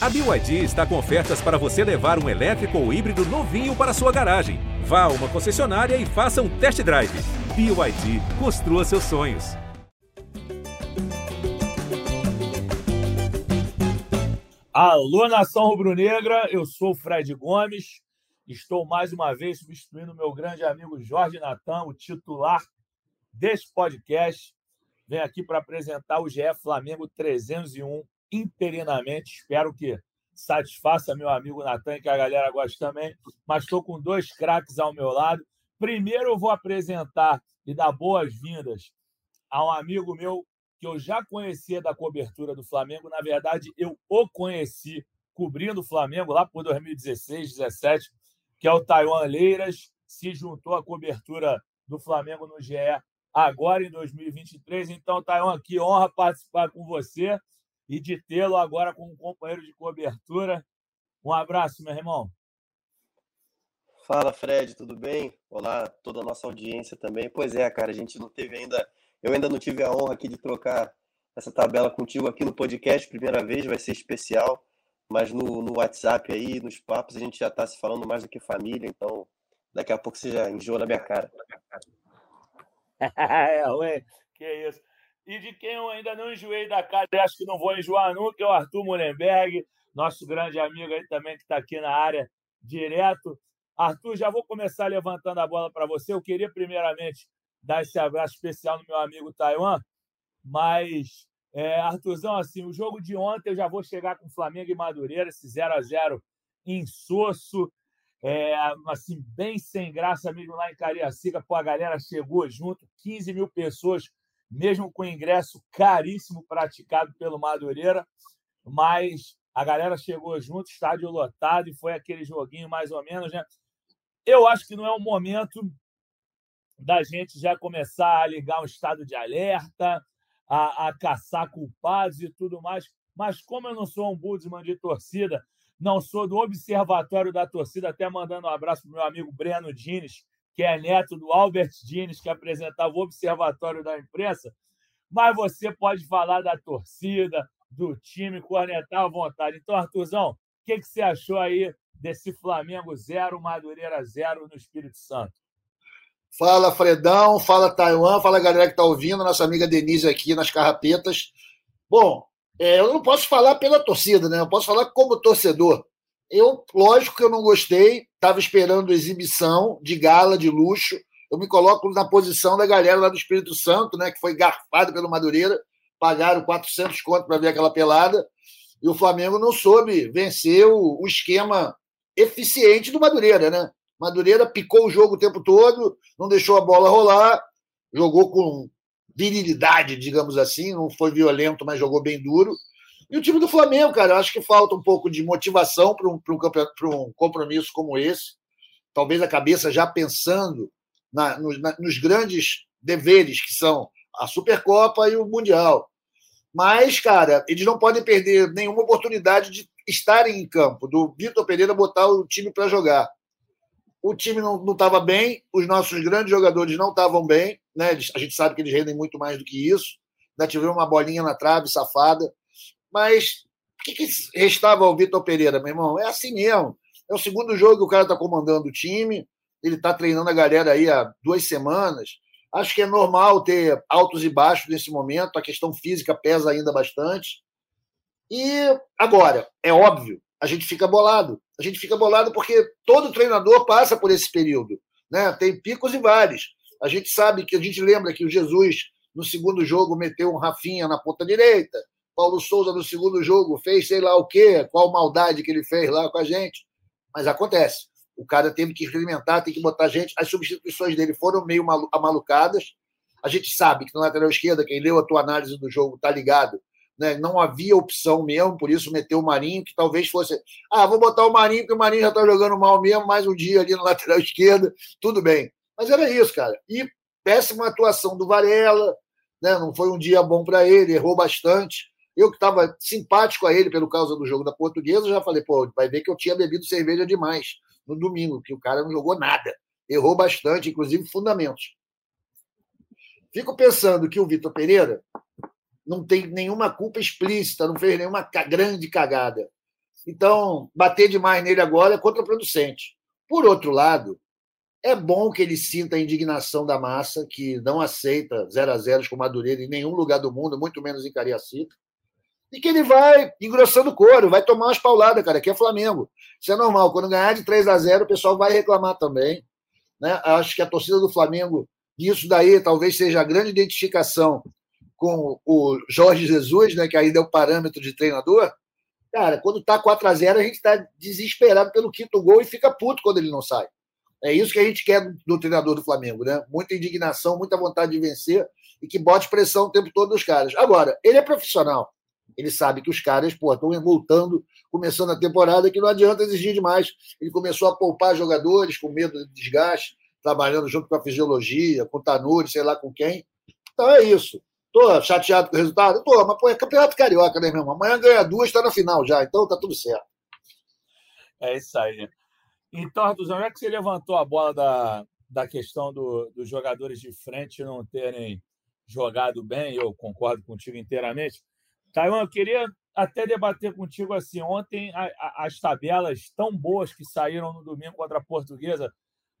A BYD está com ofertas para você levar um elétrico ou híbrido novinho para sua garagem. Vá a uma concessionária e faça um test drive. BYD, construa seus sonhos. Alô, nação rubro-negra, eu sou Fred Gomes. Estou mais uma vez substituindo meu grande amigo Jorge Natan, o titular deste podcast. Venho aqui para apresentar o GE Flamengo 301 interinamente. Espero que satisfaça meu amigo Natan que a galera goste também. Mas estou com dois craques ao meu lado. Primeiro, eu vou apresentar e dar boas-vindas a um amigo meu que eu já conhecia da cobertura do Flamengo. Na verdade, eu o conheci cobrindo o Flamengo lá por 2016, 2017, que é o Taiwan Leiras. Se juntou à cobertura do Flamengo no GE agora em 2023. Então, Taiwan, que honra participar com você e de tê-lo agora como companheiro de cobertura. Um abraço, meu irmão. Fala, Fred, tudo bem? Olá, toda a nossa audiência também. Pois é, cara, a gente não teve ainda, eu ainda não tive a honra aqui de trocar essa tabela contigo aqui no podcast, primeira vez, vai ser especial, mas no, no WhatsApp aí, nos papos, a gente já está se falando mais do que família, então daqui a pouco você já enjoa na minha cara. é, ué, que isso. E de quem eu ainda não enjoei da casa, acho que não vou enjoar nunca, é o Arthur Mullenberg, nosso grande amigo aí também que está aqui na área direto. Arthur, já vou começar levantando a bola para você. Eu queria primeiramente dar esse abraço especial no meu amigo Taiwan, mas é, Arthurzão, assim, o jogo de ontem eu já vou chegar com Flamengo e Madureira, esse 0 a 0 insosso, é, assim, bem sem graça mesmo lá em Cariacica. Pô, a galera chegou junto, 15 mil pessoas mesmo com ingresso caríssimo praticado pelo Madureira, mas a galera chegou junto, estádio lotado, e foi aquele joguinho mais ou menos, né? Eu acho que não é o momento da gente já começar a ligar um estado de alerta, a, a caçar culpados e tudo mais. Mas como eu não sou um Budsman de torcida, não sou do observatório da torcida, até mandando um abraço para o meu amigo Breno Dines, que é neto do Albert Dines, que apresentava o Observatório da Imprensa, mas você pode falar da torcida, do time, cornetar à vontade. Então, Arthurzão, o que, que você achou aí desse Flamengo 0, Madureira 0 no Espírito Santo? Fala, Fredão, fala, Taiwan, fala, galera que está ouvindo, nossa amiga Denise aqui nas carrapetas. Bom, é, eu não posso falar pela torcida, né? Eu posso falar como torcedor. Eu, lógico que eu não gostei, estava esperando exibição de gala, de luxo. Eu me coloco na posição da galera lá do Espírito Santo, né, que foi garfado pelo Madureira, pagaram 400 contos para ver aquela pelada, e o Flamengo não soube vencer o, o esquema eficiente do Madureira, né? Madureira picou o jogo o tempo todo, não deixou a bola rolar, jogou com virilidade, digamos assim, não foi violento, mas jogou bem duro. E o time do Flamengo, cara, eu acho que falta um pouco de motivação para um, um, um compromisso como esse. Talvez a cabeça já pensando na, nos, na, nos grandes deveres que são a Supercopa e o Mundial. Mas, cara, eles não podem perder nenhuma oportunidade de estarem em campo, do Vitor Pereira botar o time para jogar. O time não estava bem, os nossos grandes jogadores não estavam bem, né? A gente sabe que eles rendem muito mais do que isso. Ainda tivemos uma bolinha na trave safada. Mas o que, que restava ao Vitor Pereira, meu irmão? É assim mesmo. É o segundo jogo que o cara está comandando o time, ele está treinando a galera aí há duas semanas. Acho que é normal ter altos e baixos nesse momento, a questão física pesa ainda bastante. E agora, é óbvio, a gente fica bolado. A gente fica bolado porque todo treinador passa por esse período. Né? Tem picos e vales. A gente sabe que a gente lembra que o Jesus, no segundo jogo, meteu um Rafinha na ponta direita, Paulo Souza no segundo jogo fez sei lá o quê, qual maldade que ele fez lá com a gente. Mas acontece. O cara teve que experimentar, tem que botar gente. As substituições dele foram meio amalucadas. A gente sabe que na lateral esquerda, quem leu a tua análise do jogo tá ligado, né? não havia opção mesmo, por isso meteu o Marinho, que talvez fosse. Ah, vou botar o Marinho, porque o Marinho já está jogando mal mesmo, mais um dia ali na lateral esquerda, tudo bem. Mas era isso, cara. E péssima atuação do Varela, né? não foi um dia bom para ele, errou bastante. Eu que estava simpático a ele pelo causa do jogo da portuguesa, já falei, pô, vai ver que eu tinha bebido cerveja demais no domingo, que o cara não jogou nada. Errou bastante, inclusive fundamentos. Fico pensando que o Vitor Pereira não tem nenhuma culpa explícita, não fez nenhuma grande cagada. Então, bater demais nele agora é contraproducente. Por outro lado, é bom que ele sinta a indignação da massa, que não aceita 0 a 0 com Madureira em nenhum lugar do mundo, muito menos em Cariacica. E que ele vai engrossando o couro, vai tomar umas pauladas, cara, que é Flamengo. Isso é normal. Quando ganhar de 3 a 0 o pessoal vai reclamar também. Né? Acho que a torcida do Flamengo, isso daí talvez seja a grande identificação com o Jorge Jesus, né, que ainda é o parâmetro de treinador. Cara, quando tá 4 a 0 a gente está desesperado pelo quinto gol e fica puto quando ele não sai. É isso que a gente quer do treinador do Flamengo, né? Muita indignação, muita vontade de vencer e que bote pressão o tempo todo nos caras. Agora, ele é profissional. Ele sabe que os caras estão voltando, começando a temporada, que não adianta exigir demais. Ele começou a poupar jogadores com medo de desgaste, trabalhando junto com a fisiologia, com o Tanuri, sei lá com quem. Então é isso. Tô chateado com o resultado? Tô, mas pô, é campeonato carioca, né, meu irmão? Amanhã ganha duas, está na final já, então tá tudo certo. É isso aí. Então, Artuzão, já que você levantou a bola da, da questão do, dos jogadores de frente não terem jogado bem, eu concordo contigo inteiramente. Taiwan, eu queria até debater contigo assim. Ontem, a, a, as tabelas tão boas que saíram no domingo contra a Portuguesa,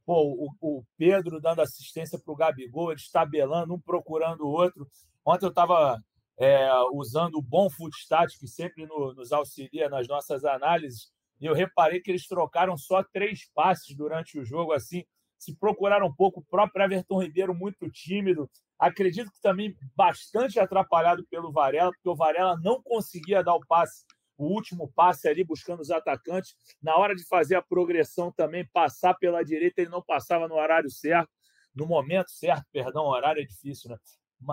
pô, o, o Pedro dando assistência para o Gabigol, eles tabelando, um procurando o outro. Ontem eu estava é, usando o bom Footstat, que sempre no, nos auxilia nas nossas análises, e eu reparei que eles trocaram só três passes durante o jogo, assim, se procuraram um pouco. O próprio Everton Ribeiro, muito tímido. Acredito que também bastante atrapalhado pelo Varela, porque o Varela não conseguia dar o passe, o último passe ali, buscando os atacantes. Na hora de fazer a progressão também, passar pela direita, ele não passava no horário certo, no momento certo, perdão, o horário é difícil, né?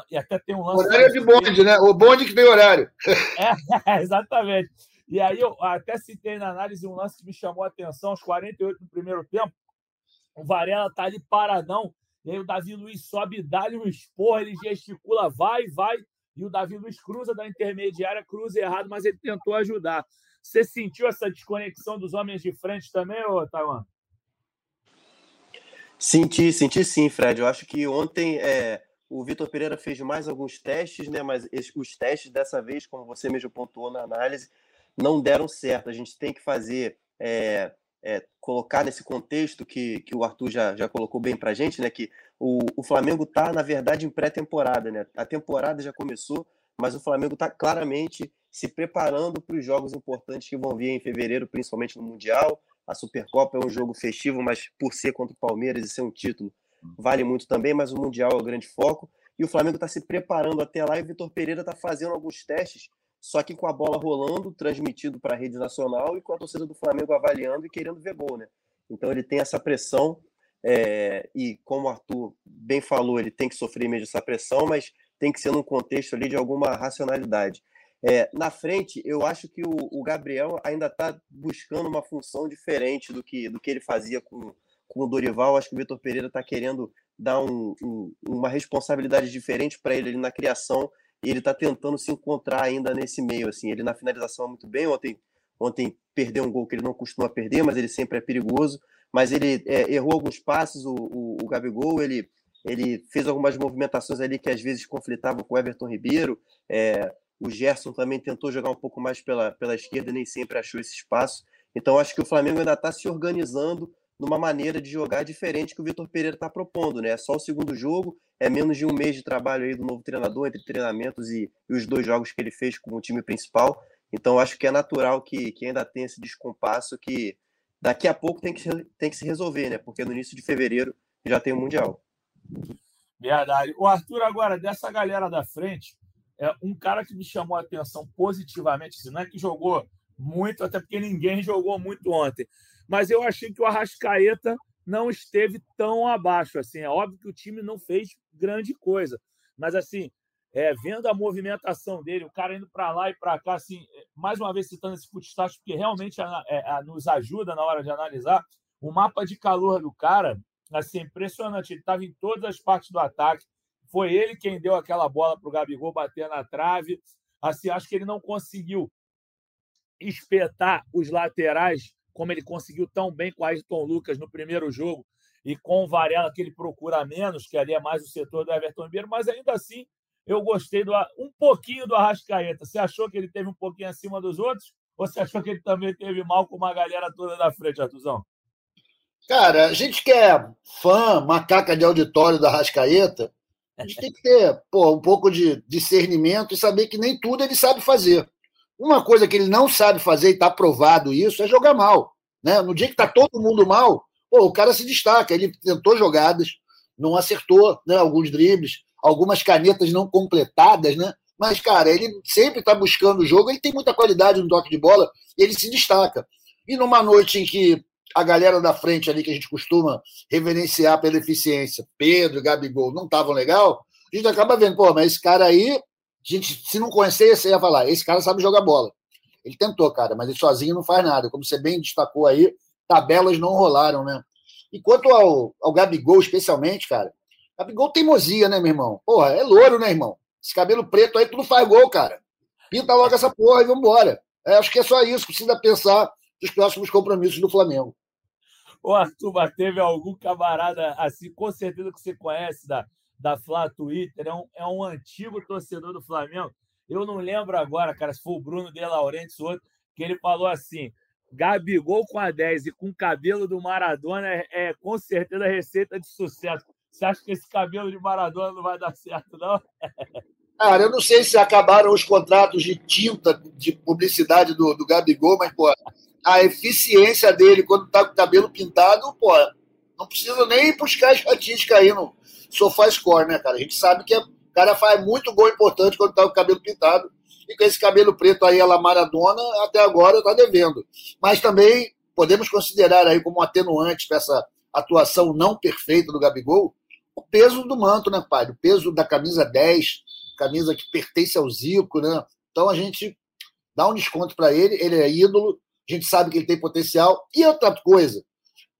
E até tem um lance. Horário é de bonde, né? O bonde que tem horário. É, exatamente. E aí eu até citei na análise um lance que me chamou a atenção, aos 48 do primeiro tempo. O Varela tá ali paradão, e aí o Davi Luiz sobe, dá-lhe um esporro, ele gesticula, vai, vai, e o Davi Luiz cruza da intermediária, cruza errado, mas ele tentou ajudar. Você sentiu essa desconexão dos homens de frente também, ô Taiwan? Senti, senti sim, Fred. Eu acho que ontem é, o Vitor Pereira fez mais alguns testes, né? Mas os testes dessa vez, como você mesmo pontuou na análise, não deram certo. A gente tem que fazer, é, é, colocar nesse contexto que, que o Arthur já, já colocou bem para a gente, né? Que o, o Flamengo está, na verdade, em pré-temporada, né? A temporada já começou, mas o Flamengo está claramente se preparando para os jogos importantes que vão vir em fevereiro, principalmente no Mundial. A Supercopa é um jogo festivo, mas por ser contra o Palmeiras e ser um título, vale muito também, mas o Mundial é o grande foco. E o Flamengo está se preparando até lá e o Vitor Pereira está fazendo alguns testes só que com a bola rolando, transmitido para a rede nacional e com a torcida do Flamengo avaliando e querendo ver gol, né? Então ele tem essa pressão é, e como o Arthur bem falou, ele tem que sofrer mesmo essa pressão, mas tem que ser num contexto ali de alguma racionalidade. É, na frente, eu acho que o, o Gabriel ainda está buscando uma função diferente do que, do que ele fazia com, com o Dorival. Acho que o Vitor Pereira está querendo dar um, um, uma responsabilidade diferente para ele ali na criação e ele está tentando se encontrar ainda nesse meio. Assim, ele na finalização é muito bem. Ontem, ontem perdeu um gol que ele não costuma perder, mas ele sempre é perigoso. Mas ele é, errou alguns passes, o, o, o, Gabigol, ele, ele fez algumas movimentações ali que às vezes conflitavam com o Everton Ribeiro. É, o Gerson também tentou jogar um pouco mais pela, pela esquerda, nem sempre achou esse espaço. Então, acho que o Flamengo ainda está se organizando numa maneira de jogar diferente que o Vitor Pereira está propondo, né? É só o segundo jogo, é menos de um mês de trabalho aí do novo treinador, entre treinamentos e, e os dois jogos que ele fez com o time principal. Então, acho que é natural que, que ainda tenha esse descompasso que daqui a pouco tem que, tem que se resolver, né? Porque no início de fevereiro já tem o Mundial. Verdade. O Arthur, agora, dessa galera da frente, é um cara que me chamou a atenção positivamente, assim, não é que jogou muito, até porque ninguém jogou muito ontem, mas eu achei que o Arrascaeta não esteve tão abaixo. Assim, é óbvio que o time não fez grande coisa, mas assim, é, vendo a movimentação dele, o cara indo para lá e para cá, assim, mais uma vez citando esse futstat, porque realmente é, nos ajuda na hora de analisar o mapa de calor do cara, assim, impressionante. Ele estava em todas as partes do ataque. Foi ele quem deu aquela bola para o Gabigol bater na trave. Assim, acho que ele não conseguiu espetar os laterais como ele conseguiu tão bem com Ayrton Lucas no primeiro jogo e com o Varela, que ele procura menos, que ali é mais o setor do Everton Ribeiro, mas ainda assim eu gostei do, um pouquinho do Arrascaeta. Você achou que ele teve um pouquinho acima dos outros Ou você achou que ele também teve mal com uma galera toda da frente, Artuzão? Cara, a gente que é fã, macaca de auditório da Rascaeta, a gente tem que ter pô, um pouco de discernimento e saber que nem tudo ele sabe fazer. Uma coisa que ele não sabe fazer e está provado isso é jogar mal. Né? No dia que está todo mundo mal, pô, o cara se destaca. Ele tentou jogadas, não acertou né, alguns dribles, algumas canetas não completadas, né? Mas, cara, ele sempre está buscando o jogo, ele tem muita qualidade no toque de bola e ele se destaca. E numa noite em que a galera da frente ali, que a gente costuma reverenciar pela eficiência, Pedro, Gabigol, não estavam legal, a gente acaba vendo, pô, mas esse cara aí, gente, se não conhecesse, ia falar, esse cara sabe jogar bola. Ele tentou, cara, mas ele sozinho não faz nada. Como você bem destacou aí, tabelas não rolaram, né? E quanto ao, ao Gabigol, especialmente, cara, Gabigol teimosia, né, meu irmão? Porra, é louro, né, irmão? Esse cabelo preto aí, tudo faz gol, cara. Pinta logo essa porra e vambora. É, acho que é só isso. Precisa pensar nos próximos compromissos do Flamengo. Ô, Arthur, teve algum camarada assim, com certeza que você conhece da, da Flá Twitter, é um, é um antigo torcedor do Flamengo. Eu não lembro agora, cara, se foi o Bruno De Laurentiis ou outro, que ele falou assim: Gabigol com a 10 e com o cabelo do Maradona é, é com certeza receita de sucesso. Você acha que esse cabelo de Maradona não vai dar certo, não? Cara, eu não sei se acabaram os contratos de tinta de publicidade do, do Gabigol, mas, pô, a eficiência dele quando tá com o cabelo pintado, pô, não precisa nem buscar estatística aí no Sofá Score, né, cara? A gente sabe que o cara faz muito gol importante quando tá com o cabelo pintado. E com esse cabelo preto aí, ela Maradona, até agora tá devendo. Mas também podemos considerar aí como um atenuante para essa atuação não perfeita do Gabigol, o peso do manto, né, pai? O peso da camisa 10, camisa que pertence ao Zico, né? Então a gente dá um desconto para ele, ele é ídolo, a gente sabe que ele tem potencial. E outra coisa,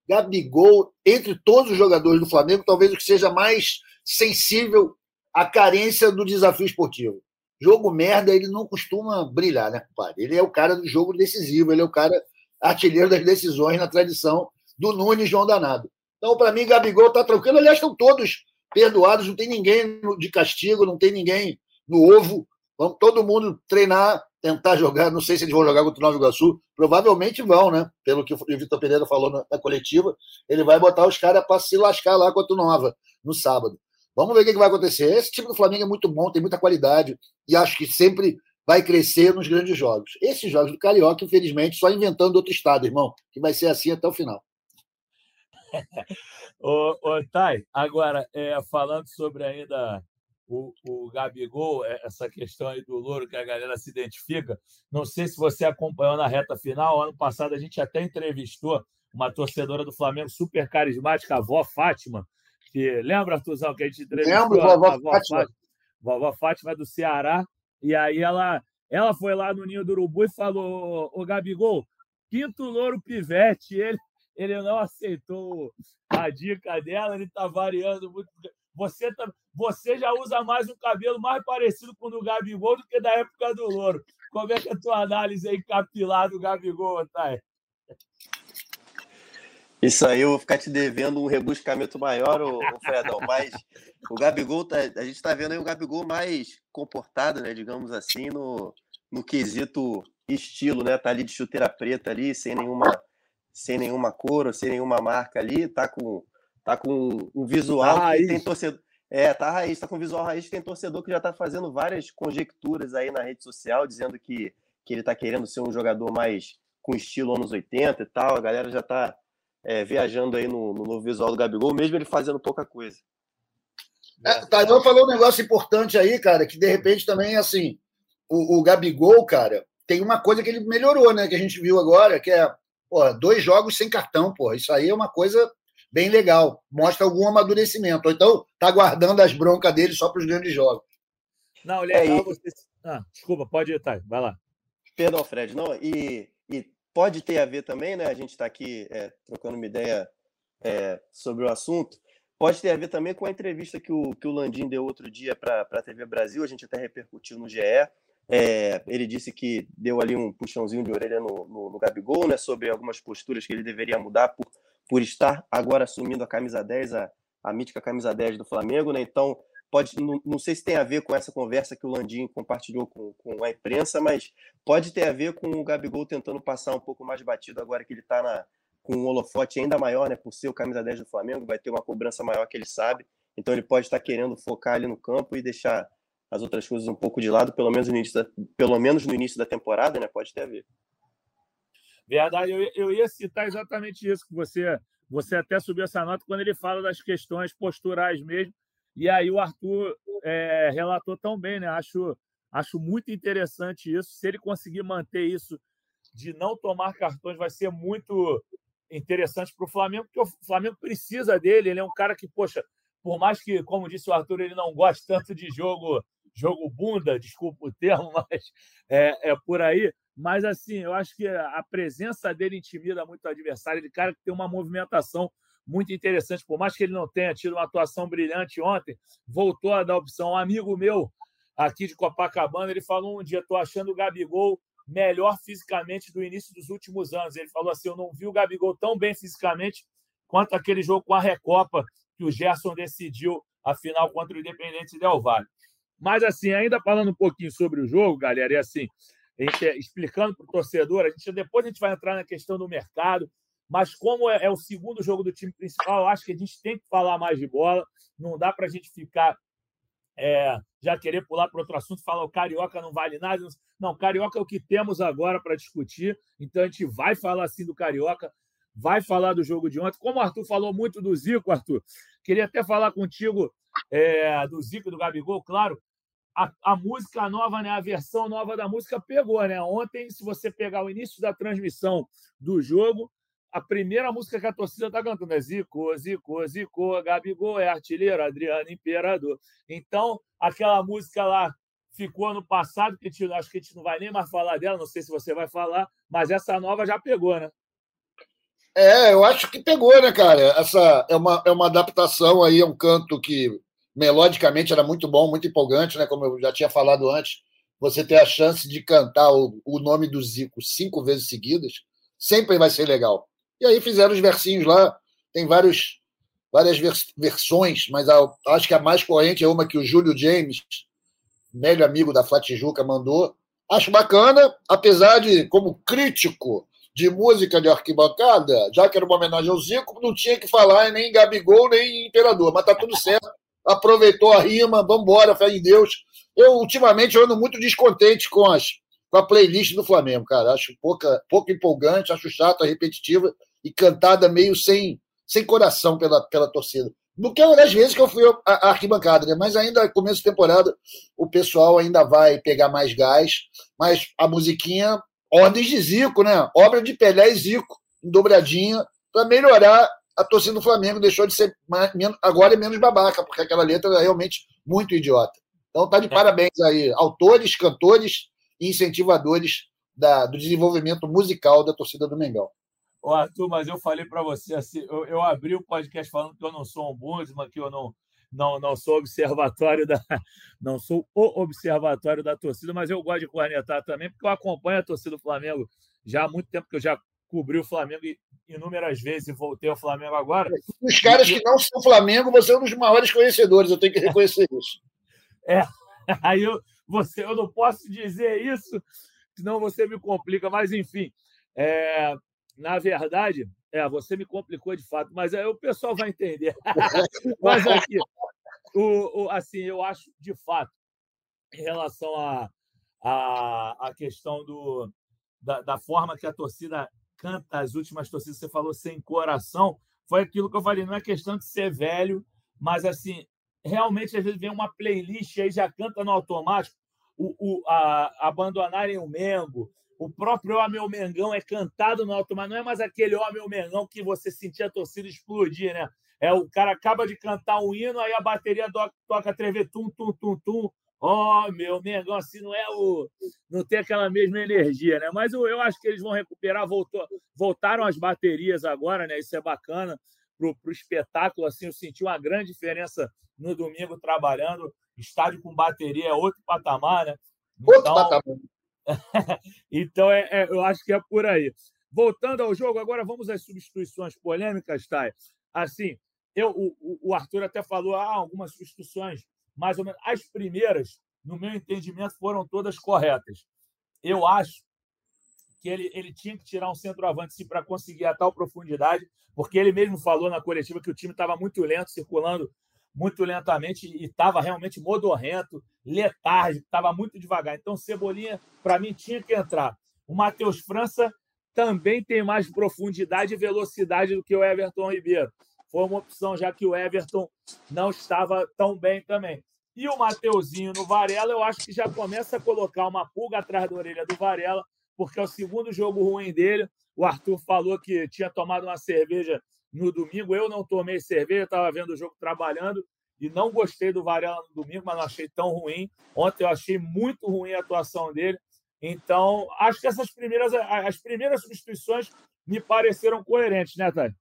Gabigol, entre todos os jogadores do Flamengo, talvez o que seja mais sensível à carência do desafio esportivo. Jogo merda, ele não costuma brilhar, né, compadre? Ele é o cara do jogo decisivo, ele é o cara artilheiro das decisões na tradição do Nunes João Danado. Então, para mim, Gabigol está tranquilo. Aliás, estão todos perdoados, não tem ninguém de castigo, não tem ninguém no ovo. Vamos todo mundo treinar, tentar jogar. Não sei se eles vão jogar contra o Nova Iguaçu. Provavelmente vão, né? Pelo que o Vitor Pereira falou na, coletiva. Ele vai botar os caras para se lascar lá contra o Nova no sábado. Vamos ver o que, vai acontecer. Esse time do Flamengo é muito bom, tem muita qualidade e acho que sempre vai crescer nos grandes jogos. Esses jogos do Carioca, infelizmente, só inventando outro estado, irmão, que vai ser assim até o final. ô, ô, Thay, agora, é, falando sobre ainda o, o Gabigol, é, essa questão aí do louro que a galera se identifica, não sei se você acompanhou na reta final, ano passado a gente até entrevistou uma torcedora do Flamengo super carismática, a avó Fátima, que lembra, Artuzão, que a gente entrevistou? Lembro, a, vovó a avó Fátima. Fátima. Vovó Fátima do Ceará, e aí ela, ela foi lá no Ninho do Urubu e falou, o Gabigol, quinto louro pivete, ele ele não aceitou a dica dela, ele está variando muito. Você, tá, você já usa mais um cabelo mais parecido com o do Gabigol do que da época do Louro. Como é que é a tua análise aí capilar do Gabigol, Thay? Isso aí eu vou ficar te devendo um rebuscamento maior, ô, ô Fredão, mas o Gabigol, tá, a gente está vendo aí um Gabigol mais comportado, né, digamos assim, no, no quesito estilo, né, tá ali de chuteira preta ali, sem nenhuma sem nenhuma cor, sem nenhuma marca ali, tá com, tá com um visual tá que tem torcedor. É, tá raiz, tá com visual raiz, tem torcedor que já tá fazendo várias conjecturas aí na rede social, dizendo que, que ele tá querendo ser um jogador mais com estilo anos 80 e tal. A galera já tá é, viajando aí no, no novo visual do Gabigol, mesmo ele fazendo pouca coisa. É, Tadeu falou um negócio importante aí, cara, que de repente também, assim, o, o Gabigol, cara, tem uma coisa que ele melhorou, né, que a gente viu agora, que é Pô, dois jogos sem cartão, pô, isso aí é uma coisa bem legal. Mostra algum amadurecimento. Ou então, tá guardando as broncas dele só para os grandes jogos. Não, legal é, você. Ah, desculpa, pode ir, tá, vai lá. Perdão, Fred. Não, e, e pode ter a ver também, né? A gente está aqui é, trocando uma ideia é, sobre o assunto. Pode ter a ver também com a entrevista que o, que o Landim deu outro dia para a TV Brasil, a gente até repercutiu no GE. É, ele disse que deu ali um puxãozinho de orelha no, no, no, Gabigol, né, sobre algumas posturas que ele deveria mudar por, por estar agora assumindo a camisa 10, a, a mítica camisa 10 do Flamengo. Né? Então, pode, não, não, sei se tem a ver com essa conversa que o Landim compartilhou com, com a imprensa, mas pode ter a ver com o Gabigol tentando passar um pouco mais batido agora que ele está com um holofote ainda maior, né, por ser o camisa 10 do Flamengo, vai ter uma cobrança maior que ele sabe, então ele pode estar querendo focar ali no campo e deixar as outras coisas um pouco de lado, pelo menos no início da, pelo menos no início da temporada, né, pode ter a ver. Verdade, eu, eu ia citar exatamente isso, que você, você até subiu essa nota quando ele fala das questões posturais mesmo, e aí o Arthur é, relatou tão bem, né? Acho, acho muito interessante isso. Se ele conseguir manter isso de não tomar cartões, vai ser muito interessante para o Flamengo, porque o Flamengo precisa dele. Ele é um cara que, poxa, por mais que, como disse o Arthur, ele não goste tanto de jogo, jogo bunda, desculpa o termo, mas é, é por aí. Mas assim, eu acho que a presença dele intimida muito o adversário. Ele cara que tem uma movimentação muito interessante. Por mais que ele não tenha tido uma atuação brilhante ontem, voltou a dar opção. Um amigo meu aqui de Copacabana, ele falou um dia: estou achando o Gabigol melhor fisicamente do início dos últimos anos. Ele falou assim: eu não vi o Gabigol tão bem fisicamente quanto aquele jogo com a Recopa que o Gerson decidiu a final contra o Independente Del Valle. Mas, assim, ainda falando um pouquinho sobre o jogo, galera, e assim, a gente, explicando para o torcedor, a gente, depois a gente vai entrar na questão do mercado, mas como é, é, o segundo jogo do time principal, eu acho que a gente tem que falar mais de bola. Não dá para a gente ficar é, já querer pular para outro assunto, falar o Carioca não vale nada. Não, Carioca é o que temos agora para discutir. Então a gente vai falar assim do Carioca, vai falar do jogo de ontem. Como o Arthur falou muito do Zico, Arthur, queria até falar contigo é, do Zico e do Gabigol, claro. A, a, música nova, né, a versão nova da música pegou, né? Ontem, se você pegar o início da transmissão do jogo, a primeira música que a torcida está cantando é Zico, Zico, Zico, Gabigol é artilheiro, Adriano Imperador. Então, aquela música lá ficou ano passado, que gente, acho que a gente não vai nem mais falar dela, não sei se você vai falar, mas essa nova já pegou, né? É, eu acho que pegou, né, cara? Essa é uma, é uma adaptação aí, é um canto que melodicamente era muito bom, muito empolgante, né? Como eu já tinha falado antes, você ter a chance de cantar o, o nome do Zico cinco vezes seguidas, sempre vai ser legal. E aí fizeram os versinhos lá, tem vários, várias vers versões, mas a, acho que a mais corrente é uma que o Júlio James, velho amigo da Flatijuca, mandou. Acho bacana, apesar de, como crítico de música de arquibancada, já que era uma homenagem ao Zico, não tinha que falar nem Gabigol, nem Imperador, mas tá tudo certo. Aproveitou a rima, vamos embora, fé em Deus. Eu, ultimamente, eu ando muito descontente com as com a playlist do Flamengo, cara. Acho pouca, pouco empolgante, acho chata, repetitiva e cantada meio sem, sem coração pela, pela torcida. Do que uma das vezes que eu fui à arquibancada, né? mas ainda começo de temporada o pessoal ainda vai pegar mais gás, mas a musiquinha, ordens de Zico, né? Obra de Pelé e Zico, em dobradinha, para melhorar a torcida do Flamengo, deixou de ser mais, agora é menos babaca, porque aquela letra é realmente muito idiota. Então tá de é. parabéns aí, autores, cantores e incentivadores da, do desenvolvimento musical da torcida do Mengão. Ô, Arthur, mas eu falei para você assim, eu, eu, abri o podcast falando que eu não sou um ombudsman, que eu não, não, não sou observatório da não sou o observatório da torcida, mas eu gosto de cornetar também, porque eu acompanho a torcida do Flamengo já há muito tempo que eu já cobri o Flamengo inúmeras vezes e voltei ao Flamengo agora. Os caras que não são Flamengo, você é um dos maiores conhecedores, eu tenho que reconhecer isso. É, aí eu, você, eu não posso dizer isso, senão você me complica, mas enfim. É, na verdade, é, você me complicou de fato, mas aí o pessoal vai entender. mas aqui, o, o, assim, eu acho de fato, em relação à a, a, a, questão do, da, da forma que a torcida canta as últimas torcidas, você falou sem coração, foi aquilo que eu falei, não é questão de ser velho, mas assim, realmente às vezes vem uma playlist aí já canta no automático, o, o, a, abandonarem o Mengo, o próprio Ó Meu Mengão é cantado no mas não é mais aquele Ó Meu Mengão que você sentia a torcida explodir, né? É o cara acaba de cantar um hino, aí a bateria toca, trever tum, tum, tum, tum. Ó, oh, meu Mengão, assim não é o. Não tem aquela mesma energia, né? Mas eu, eu acho que eles vão recuperar, voltou, voltaram as baterias agora, né? Isso é bacana para o espetáculo. Assim, eu senti uma grande diferença no domingo trabalhando. Estádio com bateria é outro patamar, né? Então, outro patamar. então, é, é, eu acho que é por aí. Voltando ao jogo, agora vamos às substituições polêmicas, Thay. Assim, eu, o, o Arthur até falou ah, algumas substituições mais ou menos. As primeiras, no meu entendimento, foram todas corretas. Eu acho que ele, ele tinha que tirar um centroavante para conseguir a tal profundidade, porque ele mesmo falou na coletiva que o time estava muito lento, circulando muito lentamente e estava realmente modorrento, letárgico, estava muito devagar. Então, Cebolinha, para mim, tinha que entrar. O Matheus França também tem mais profundidade e velocidade do que o Everton Ribeiro. Foi uma opção, já que o Everton não estava tão bem também. E o Mateuzinho no Varela, eu acho que já começa a colocar uma pulga atrás da orelha do Varela, porque é o segundo jogo ruim dele. O Arthur falou que tinha tomado uma cerveja no domingo. Eu não tomei cerveja, estava vendo o jogo trabalhando e não gostei do Varela no domingo, mas não achei tão ruim. Ontem eu achei muito ruim a atuação dele. Então, acho que essas primeiras, as primeiras substituições me pareceram coerentes, né, Thay?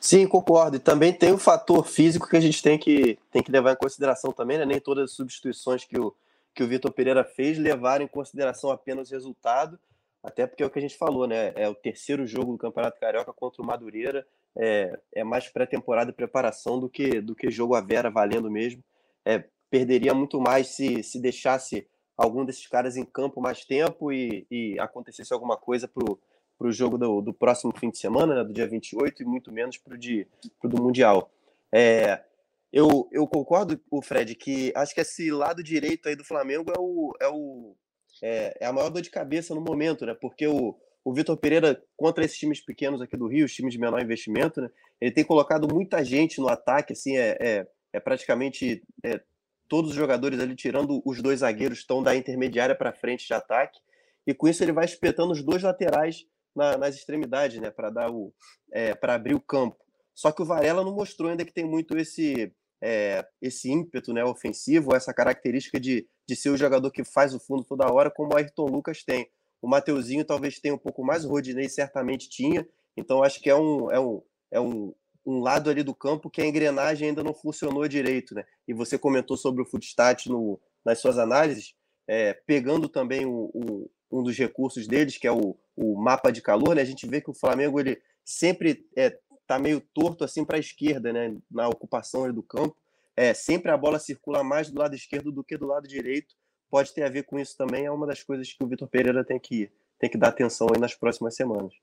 Sim, concordo. E também tem o fator físico que a gente tem que, tem que levar em consideração também, né? Nem todas as substituições que o, que o Vitor Pereira fez levaram em consideração apenas o resultado, até porque é o que a gente falou, né? É o terceiro jogo do Campeonato Carioca contra o Madureira, é, é mais pré-temporada e preparação do que, do que jogo a vera valendo mesmo. É, perderia muito mais se, se deixasse algum desses caras em campo mais tempo e, e acontecesse alguma coisa pro para o jogo do, do, próximo fim de semana, né, do dia 28, e muito menos para o do Mundial. É, eu, eu concordo, o Fred, que acho que esse lado direito aí do Flamengo é, o, é, o, é, é a maior dor de cabeça no momento, né? Porque o, o Vitor Pereira, contra esses times pequenos aqui do Rio, os times de menor investimento, né? Ele tem colocado muita gente no ataque, assim, é, é, é praticamente é, todos os jogadores ali, tirando os dois zagueiros, estão da intermediária para frente de ataque, e com isso ele vai espetando os dois laterais na, nas extremidades, né, para dar o é, para abrir o campo. Só que o Varela não mostrou ainda que tem muito esse é, esse ímpeto, né, ofensivo, essa característica de, de ser o jogador que faz o fundo toda hora, como o Ayrton Lucas tem. O Mateuzinho talvez tenha um pouco mais, o Rodinei certamente tinha. Então acho que é um, é um, é um, um lado ali do campo que a engrenagem ainda não funcionou direito, né? E você comentou sobre o Footstat no, nas suas análises, é, pegando também o, o, um dos recursos deles, que é o, o mapa de calor, né? A gente vê que o Flamengo ele sempre é, tá meio torto assim para a esquerda, né? Na ocupação do campo, é sempre a bola circula mais do lado esquerdo do que do lado direito. Pode ter a ver com isso também. É uma das coisas que o Vitor Pereira tem que tem que dar atenção aí nas próximas semanas.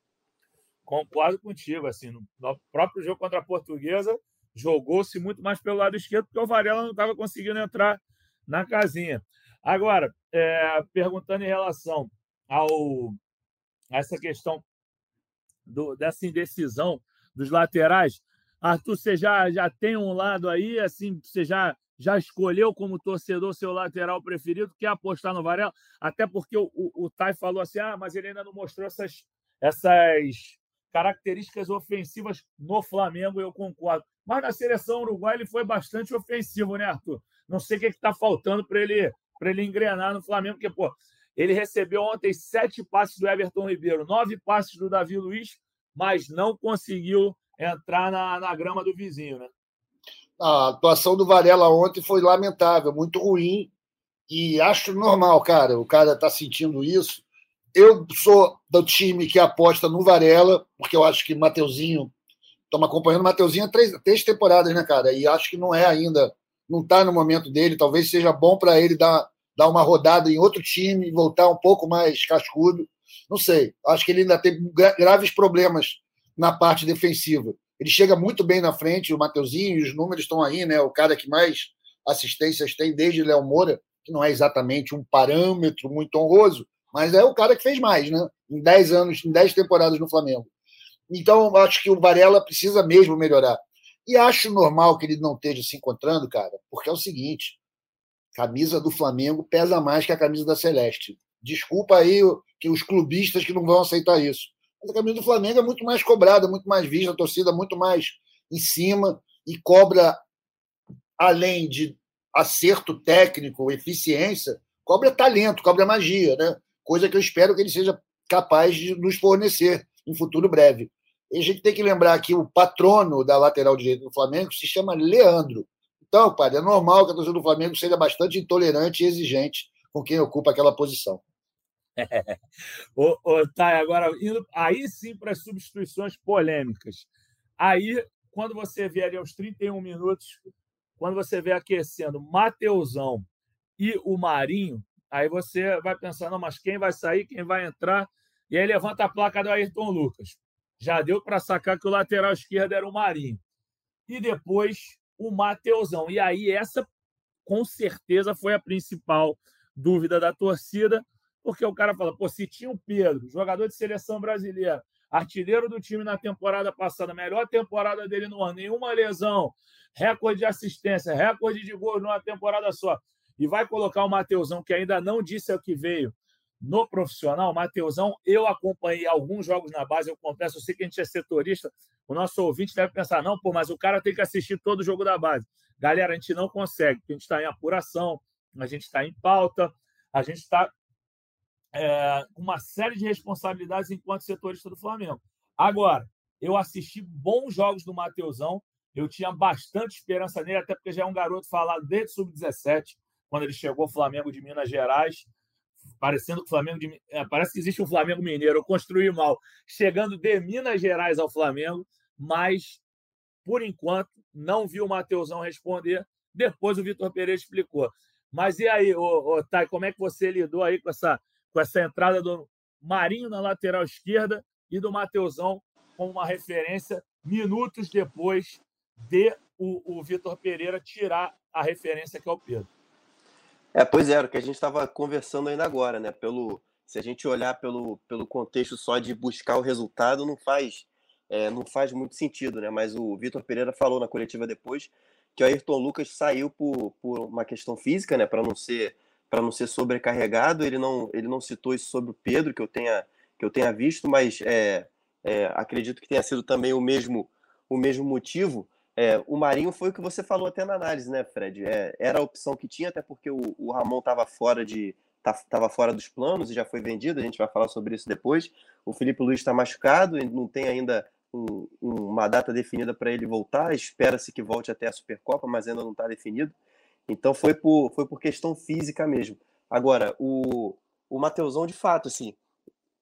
Concordo contigo, assim, no próprio jogo contra a Portuguesa jogou-se muito mais pelo lado esquerdo porque o Varela não estava conseguindo entrar na casinha. Agora, é, perguntando em relação ao essa questão do, dessa indecisão dos laterais. Arthur, você já, já tem um lado aí, assim, você já, já escolheu como torcedor seu lateral preferido, que é apostar no Varela? Até porque o, o, o Thay falou assim: ah, mas ele ainda não mostrou essas, essas características ofensivas no Flamengo, eu concordo. Mas na seleção uruguaia ele foi bastante ofensivo, né, Arthur? Não sei o que está faltando para ele, ele engrenar no Flamengo, porque, pô, ele recebeu ontem sete passes do Everton Ribeiro, nove passes do Davi Luiz, mas não conseguiu entrar na, na grama do vizinho, né? A atuação do Varela ontem foi lamentável, muito ruim. E acho normal, cara. O cara está sentindo isso. Eu sou do time que aposta no Varela, porque eu acho que Mateuzinho. Estamos acompanhando o Mateuzinho há três, três temporadas, né, cara? E acho que não é ainda. Não está no momento dele. Talvez seja bom para ele dar dar uma rodada em outro time, voltar um pouco mais cascudo. Não sei. Acho que ele ainda tem graves problemas na parte defensiva. Ele chega muito bem na frente, o Mateuzinho, os números estão aí, né? O cara que mais assistências tem desde Léo Moura, que não é exatamente um parâmetro muito honroso, mas é o cara que fez mais, né? Em 10 anos, em 10 temporadas no Flamengo. Então, acho que o Varela precisa mesmo melhorar. E acho normal que ele não esteja se encontrando, cara, porque é o seguinte: camisa do Flamengo pesa mais que a camisa da Celeste. Desculpa aí que os clubistas que não vão aceitar isso. Mas a camisa do Flamengo é muito mais cobrada, muito mais vista, a torcida muito mais em cima e cobra, além de acerto técnico, eficiência, cobra talento, cobra magia, né? Coisa que eu espero que ele seja capaz de nos fornecer em futuro breve. E a gente tem que lembrar que o patrono da lateral direita do Flamengo se chama Leandro. Então, padre, é normal que a torcida do Flamengo seja bastante intolerante e exigente com quem ocupa aquela posição. É. ô, ô, tá, agora, indo aí sim para as substituições polêmicas. Aí, quando você vê ali aos 31 minutos, quando você vê aquecendo Mateusão e o Marinho, aí você vai pensando, não, mas quem vai sair, quem vai entrar? E aí levanta a placa do Ayrton Lucas. Já deu para sacar que o lateral esquerdo era o Marinho. E depois o Mateusão. E aí essa, com certeza, foi a principal dúvida da torcida, porque o cara fala, pô, se tinha o Pedro, jogador de seleção brasileira, artilheiro do time na temporada passada, melhor temporada dele no ano, nenhuma lesão, recorde de assistência, recorde de gol numa temporada só, e vai colocar o Mateusão, que ainda não disse o que veio, no profissional, Mateusão, eu acompanhei alguns jogos na base, eu confesso, eu sei que a gente é setorista, o nosso ouvinte deve pensar, não, pô, mas o cara tem que assistir todo o jogo da base. Galera, a gente não consegue, porque a gente está em apuração, a gente está em pauta, a gente está é, com uma série de responsabilidades enquanto setorista do Flamengo. Agora, eu assisti bons jogos do Mateusão, eu tinha bastante esperança nele, até porque já é um garoto falado desde sub-17, quando ele chegou ao Flamengo de Minas Gerais parecendo que o Flamengo. De, é, parece que existe um Flamengo Mineiro, eu construí mal, chegando de Minas Gerais ao Flamengo, mas por enquanto não vi o Mateusão responder. Depois o Vitor Pereira explicou. Mas e aí, ô, ô, Thay, como é que você lidou aí com essa, com essa entrada do Marinho na lateral esquerda e do Mateusão como uma referência minutos depois de o, o Vitor Pereira tirar a referência que é o Pedro? É, pois é, o que a gente estava conversando ainda agora, né? Pelo, se a gente olhar pelo, pelo contexto só de buscar o resultado, não faz, é, não faz muito sentido, né? Mas o Vitor Pereira falou na coletiva depois que o Ayrton Lucas saiu por, por uma questão física, né? Para não ser para não ser sobrecarregado. Ele não, ele não citou isso sobre o Pedro que eu tenha que eu tenha visto, mas é, é, acredito que tenha sido também o mesmo o mesmo motivo. É, o Marinho foi o que você falou até na análise, né, Fred? É, era a opção que tinha, até porque o, o Ramon estava fora de estava fora dos planos e já foi vendido. A gente vai falar sobre isso depois. O Felipe Luiz está machucado e não tem ainda um, uma data definida para ele voltar. Espera-se que volte até a Supercopa, mas ainda não está definido. Então foi por, foi por questão física mesmo. Agora, o, o Mateusão, de fato, assim,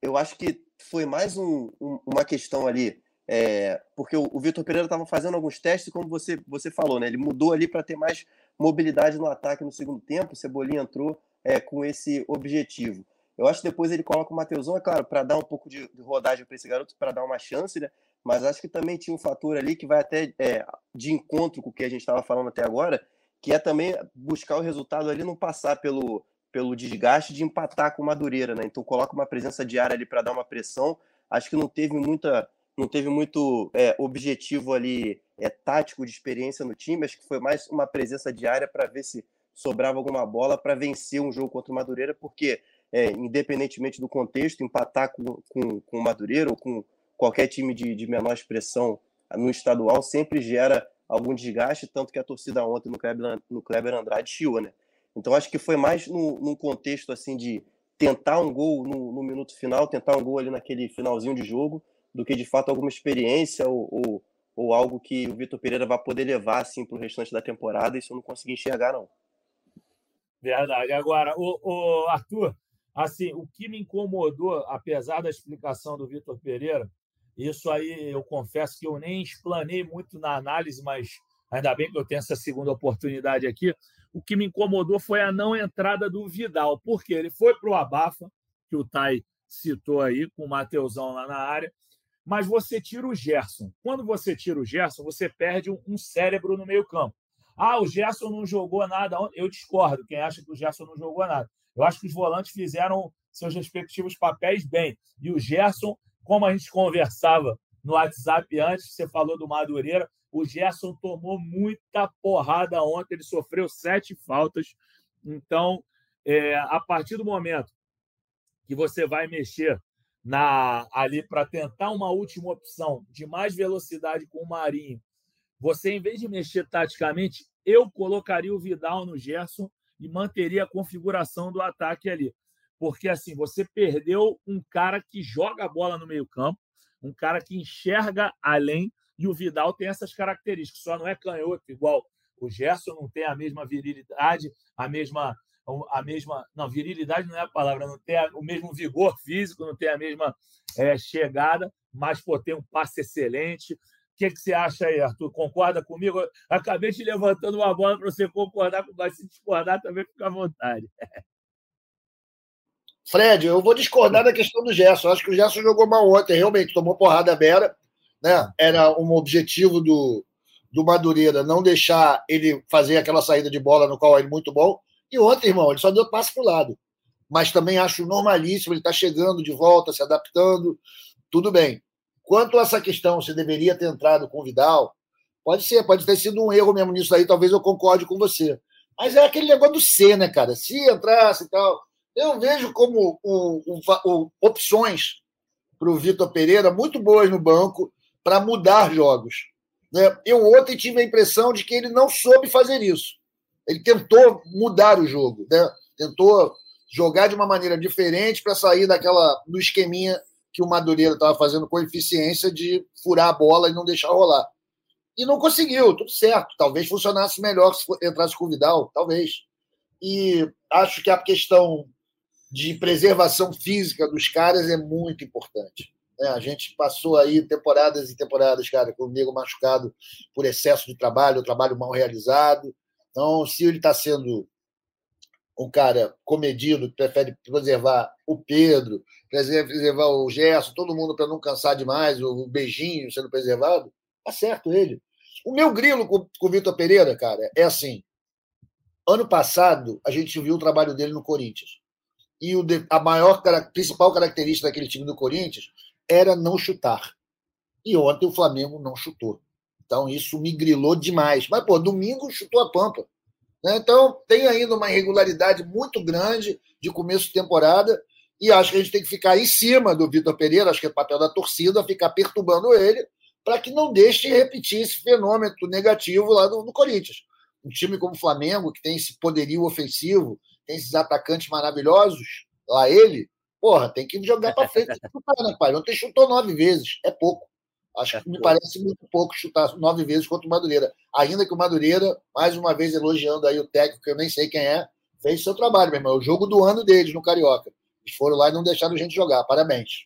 eu acho que foi mais um, um, uma questão ali é, porque o, o Vitor Pereira estava fazendo alguns testes, como você, você falou, né? Ele mudou ali para ter mais mobilidade no ataque no segundo tempo. O Cebolinha entrou é, com esse objetivo. Eu acho que depois ele coloca o Mateusão, é claro, para dar um pouco de, de rodagem para esse garoto, para dar uma chance, né? Mas acho que também tinha um fator ali que vai até é, de encontro com o que a gente estava falando até agora, que é também buscar o resultado ali, não passar pelo, pelo desgaste de empatar com o Madureira, né? Então coloca uma presença diária ali para dar uma pressão. Acho que não teve muita não teve muito é, objetivo ali é, tático de experiência no time, acho que foi mais uma presença diária para ver se sobrava alguma bola para vencer um jogo contra o Madureira, porque é, independentemente do contexto, empatar com, com, com o Madureira ou com qualquer time de, de menor expressão no estadual sempre gera algum desgaste, tanto que a torcida ontem no Kleber, no Kleber Andrade chiou, né? Então acho que foi mais num contexto assim de tentar um gol no, no minuto final, tentar um gol ali naquele finalzinho de jogo, do que de fato alguma experiência ou, ou, ou algo que o Vitor Pereira vai poder levar assim, para o restante da temporada. Isso eu não consegui enxergar, não. Verdade. Agora, o, o Arthur, assim, o que me incomodou, apesar da explicação do Vitor Pereira, isso aí eu confesso que eu nem explanei muito na análise, mas ainda bem que eu tenho essa segunda oportunidade aqui. O que me incomodou foi a não entrada do Vidal, porque ele foi para o Abafa, que o Tai citou aí, com o Mateusão lá na área, mas você tira o Gerson. Quando você tira o Gerson, você perde um cérebro no meio-campo. Ah, o Gerson não jogou nada. Eu discordo. Quem acha que o Gerson não jogou nada? Eu acho que os volantes fizeram seus respectivos papéis bem. E o Gerson, como a gente conversava no WhatsApp antes, você falou do Madureira, o Gerson tomou muita porrada ontem, ele sofreu sete faltas. Então, é, a partir do momento que você vai mexer na ali para tentar uma última opção de mais velocidade com o Marinho, você, em vez de mexer taticamente, eu colocaria o Vidal no Gerson e manteria a configuração do ataque ali. Porque assim, você perdeu um cara que joga a bola no meio-campo, um cara que enxerga além, e o Vidal tem essas características, só não é canhoto igual o Gerson, não tem a mesma virilidade, a mesma a mesma. Não, virilidade não é a palavra, não tem o mesmo vigor físico, não tem a mesma é, chegada, mas pô, tem um passe excelente, que, que você acha aí, Arthur? Concorda comigo? Eu acabei te levantando uma bola para você concordar, mas se discordar também fica à vontade. Fred, eu vou discordar da questão do Gerson. Acho que o Gerson jogou mal ontem, realmente, tomou porrada Vera. Né? Era um objetivo do, do Madureira não deixar ele fazer aquela saída de bola no qual ele é muito bom. E ontem, irmão, ele só deu passe para o lado. Mas também acho normalíssimo, ele está chegando de volta, se adaptando, tudo bem. Quanto a essa questão, se deveria ter entrado com o Vidal, pode ser, pode ter sido um erro mesmo nisso aí, talvez eu concorde com você. Mas é aquele negócio do C, né, cara? Se entrasse e tal. Eu vejo como o, o, opções para o Vitor Pereira muito boas no banco para mudar jogos. Né? Eu ontem tive a impressão de que ele não soube fazer isso. Ele tentou mudar o jogo, né? tentou jogar de uma maneira diferente para sair daquela do esqueminha que o Madureira estava fazendo com eficiência de furar a bola e não deixar rolar. E não conseguiu, tudo certo. Talvez funcionasse melhor se entrasse com o Vidal, talvez. E acho que a questão de preservação física dos caras é muito importante. É, a gente passou aí temporadas e temporadas, cara, com o nego machucado por excesso de trabalho, trabalho mal realizado. Então, se ele está sendo um cara comedido, que prefere preservar o Pedro, preservar o Gerson, todo mundo para não cansar demais, o beijinho sendo preservado, tá certo ele. O meu grilo com, o Vitor Pereira, cara, é assim. Ano passado, a gente viu o trabalho dele no Corinthians e a maior principal característica daquele time do Corinthians era não chutar. E ontem o Flamengo não chutou. Então isso me grilou demais. Mas, pô, domingo chutou a pampa. Né? Então tem ainda uma irregularidade muito grande de começo de temporada. E acho que a gente tem que ficar em cima do Vitor Pereira, acho que é papel da torcida, ficar perturbando ele, para que não deixe repetir esse fenômeno negativo lá do, do Corinthians. Um time como o Flamengo, que tem esse poderio ofensivo, tem esses atacantes maravilhosos, lá ele, porra, tem que jogar para frente. chutar, né, pai? Ontem chutou nove vezes, é pouco. Acho que me parece muito pouco chutar nove vezes contra o Madureira. Ainda que o Madureira, mais uma vez elogiando aí o técnico, que eu nem sei quem é, fez seu trabalho, meu irmão. É o jogo do ano deles no Carioca. Eles foram lá e não deixaram a gente jogar. Parabéns.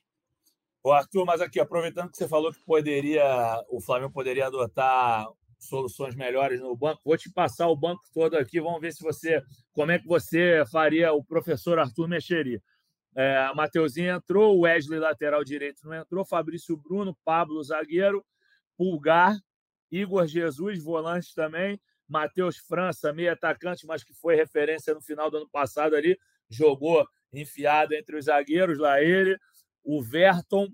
Ô Arthur, mas aqui, aproveitando que você falou que poderia, o Flamengo poderia adotar soluções melhores no banco. Vou te passar o banco todo aqui, vamos ver se você como é que você faria o professor Arthur mexeria. É, Mateuzinho entrou, Wesley lateral direito não entrou, Fabrício Bruno, Pablo zagueiro, Pulgar, Igor Jesus volante também, Matheus França meio atacante, mas que foi referência no final do ano passado ali, jogou enfiado entre os zagueiros lá ele, o Verton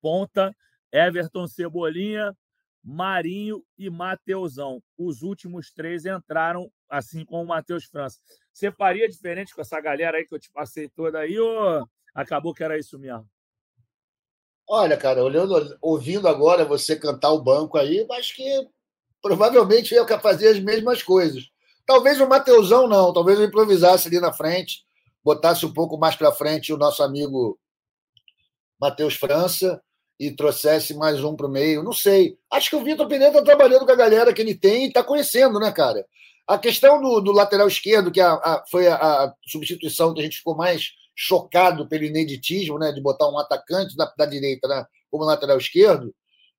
ponta, Everton Cebolinha, Marinho e Mateusão. Os últimos três entraram, assim como o Matheus França. Você faria diferente com essa galera aí que eu te passei toda aí, ou acabou que era isso mesmo? Olha, cara, olhando, ouvindo agora você cantar o banco aí, acho que provavelmente ia fazer as mesmas coisas. Talvez o Mateusão não, talvez eu improvisasse ali na frente, botasse um pouco mais para frente o nosso amigo Matheus França e trouxesse mais um para o meio. Não sei. Acho que o Vitor Pereira está trabalhando com a galera que ele tem e está conhecendo, né, cara? A questão do, do lateral esquerdo, que a, a, foi a, a, substituição que a gente ficou mais chocado pelo ineditismo, né, de botar um atacante da, da direita né, como lateral esquerdo,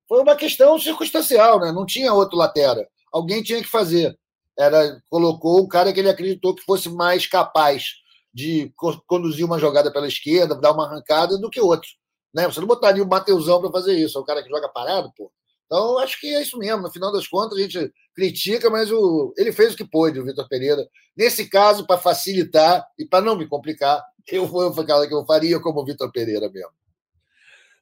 foi uma questão circunstancial, né? Não tinha outro lateral. Alguém tinha que fazer. Era colocou o cara que ele acreditou que fosse mais capaz de conduzir uma jogada pela esquerda, dar uma arrancada do que outro. Né? Você não botaria o Mateusão para fazer isso, é o cara que joga parado, pô. Então, acho que é isso mesmo. No final das contas, a gente critica, mas o... ele fez o que pôde, o Vitor Pereira. Nesse caso, para facilitar e para não me complicar, eu vou falar que eu faria como o Vitor Pereira mesmo.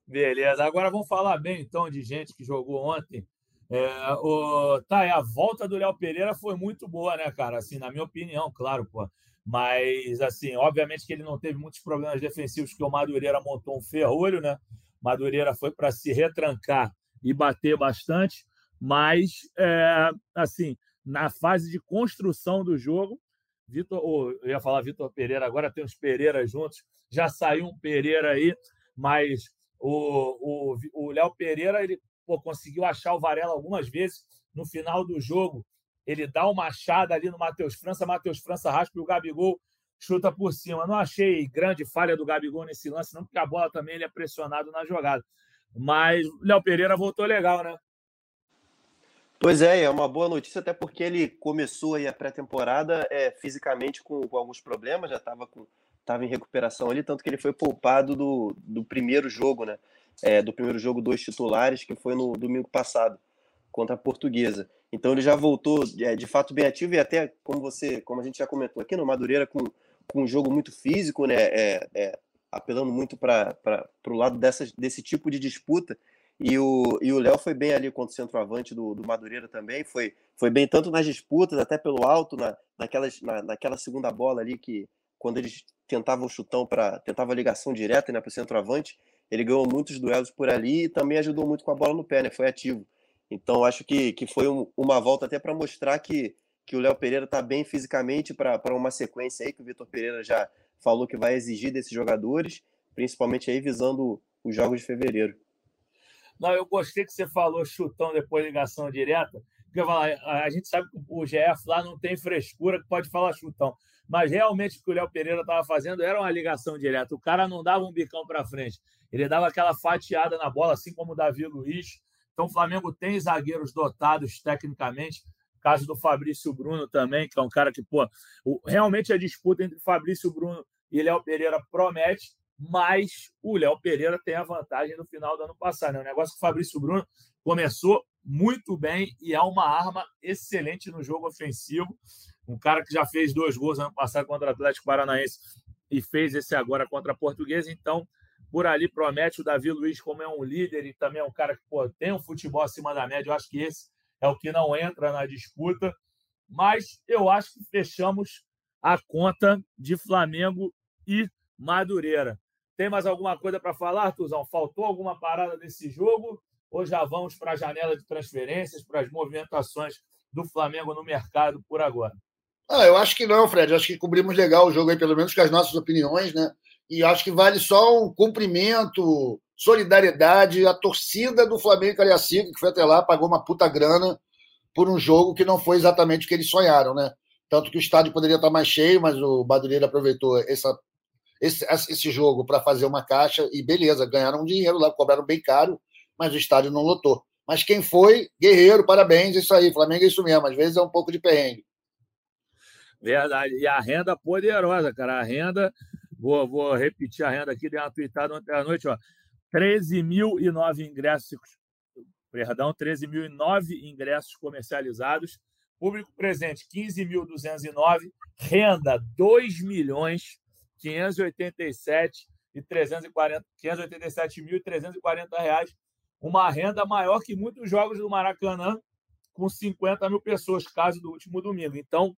Beleza. Agora vamos falar bem, então, de gente que jogou ontem. É, o... Tá, a volta do Léo Pereira foi muito boa, né, cara? Assim, na minha opinião, claro, pô. Mas, assim, obviamente que ele não teve muitos problemas defensivos, porque o Madureira montou um ferrolho, né? Madureira foi para se retrancar e bater bastante, mas, é, assim, na fase de construção do jogo, Vitor, oh, eu ia falar Vitor Pereira, agora tem os Pereira juntos, já saiu um Pereira aí, mas o Léo Pereira ele pô, conseguiu achar o Varela algumas vezes no final do jogo ele dá uma machada ali no Matheus França, Matheus França raspa e o Gabigol chuta por cima. Não achei grande falha do Gabigol nesse lance, não, porque a bola também ele é pressionado na jogada. Mas o Léo Pereira voltou legal, né? Pois é, é uma boa notícia, até porque ele começou aí a pré-temporada é, fisicamente com, com, alguns problemas, já estava tava em recuperação ali, tanto que ele foi poupado do, do primeiro jogo, né? É, do primeiro jogo dos titulares, que foi no domingo passado, contra a Portuguesa. Então ele já voltou é, de fato bem ativo e até, como você, como a gente já comentou aqui no Madureira, com, com um jogo muito físico, né? É, é apelando muito para o lado dessa, desse tipo de disputa. E o e o Léo foi bem ali contra o centroavante do, do Madureira também. Foi, foi bem tanto nas disputas, até pelo alto, na, naquelas, na, naquela segunda bola ali, que quando eles tentavam o chutão para tentava a ligação direta né, para o centroavante, ele ganhou muitos duelos por ali e também ajudou muito com a bola no pé, né? Foi ativo. Então acho que, que foi um, uma volta até para mostrar que, que o Léo Pereira está bem fisicamente para uma sequência aí que o Vitor Pereira já falou que vai exigir desses jogadores, principalmente aí visando os jogos de fevereiro. Não, eu gostei que você falou chutão depois ligação direta. Porque a gente sabe que o GF lá não tem frescura que pode falar chutão. Mas realmente o que o Léo Pereira estava fazendo era uma ligação direta. O cara não dava um bicão para frente. Ele dava aquela fatiada na bola, assim como o Davi Luiz. Então o Flamengo tem zagueiros dotados tecnicamente. Caso do Fabrício Bruno também, que é um cara que, pô, realmente a disputa entre Fabrício Bruno e Léo Pereira promete mas o Léo Pereira tem a vantagem no final do ano passado. Né? O negócio que o Fabrício Bruno começou muito bem e é uma arma excelente no jogo ofensivo. Um cara que já fez dois gols ano passado contra o Atlético Paranaense e fez esse agora contra a Portuguesa. Então, por ali promete o Davi Luiz, como é um líder e também é um cara que pô, tem um futebol acima da média. Eu acho que esse é o que não entra na disputa. Mas eu acho que fechamos a conta de Flamengo e Madureira. Tem mais alguma coisa para falar, Tuzão? Faltou alguma parada desse jogo? Ou já vamos para a janela de transferências, para as movimentações do Flamengo no mercado por agora? Ah, eu acho que não, Fred. Eu acho que cobrimos legal o jogo aí, pelo menos com as nossas opiniões, né? E acho que vale só um cumprimento, solidariedade à torcida do Flamengo Cariacica, que foi até lá, pagou uma puta grana por um jogo que não foi exatamente o que eles sonharam, né? Tanto que o estádio poderia estar mais cheio, mas o Madureira aproveitou essa esse, esse jogo para fazer uma caixa e beleza, ganharam dinheiro lá, cobraram bem caro, mas o estádio não lotou. Mas quem foi, guerreiro, parabéns, isso aí. Flamengo é isso mesmo, às vezes é um pouco de perrengue. Verdade. E a renda poderosa, cara. A renda, vou, vou repetir a renda aqui, dei uma tweetada ontem à noite, ó. 13.009 ingressos, perdão, 13.009 ingressos comercializados. Público presente, 15.209. Renda, 2 milhões 587 e 340, 587.340 reais, uma renda maior que muitos jogos do Maracanã, com 50 mil pessoas, caso do último domingo. Então,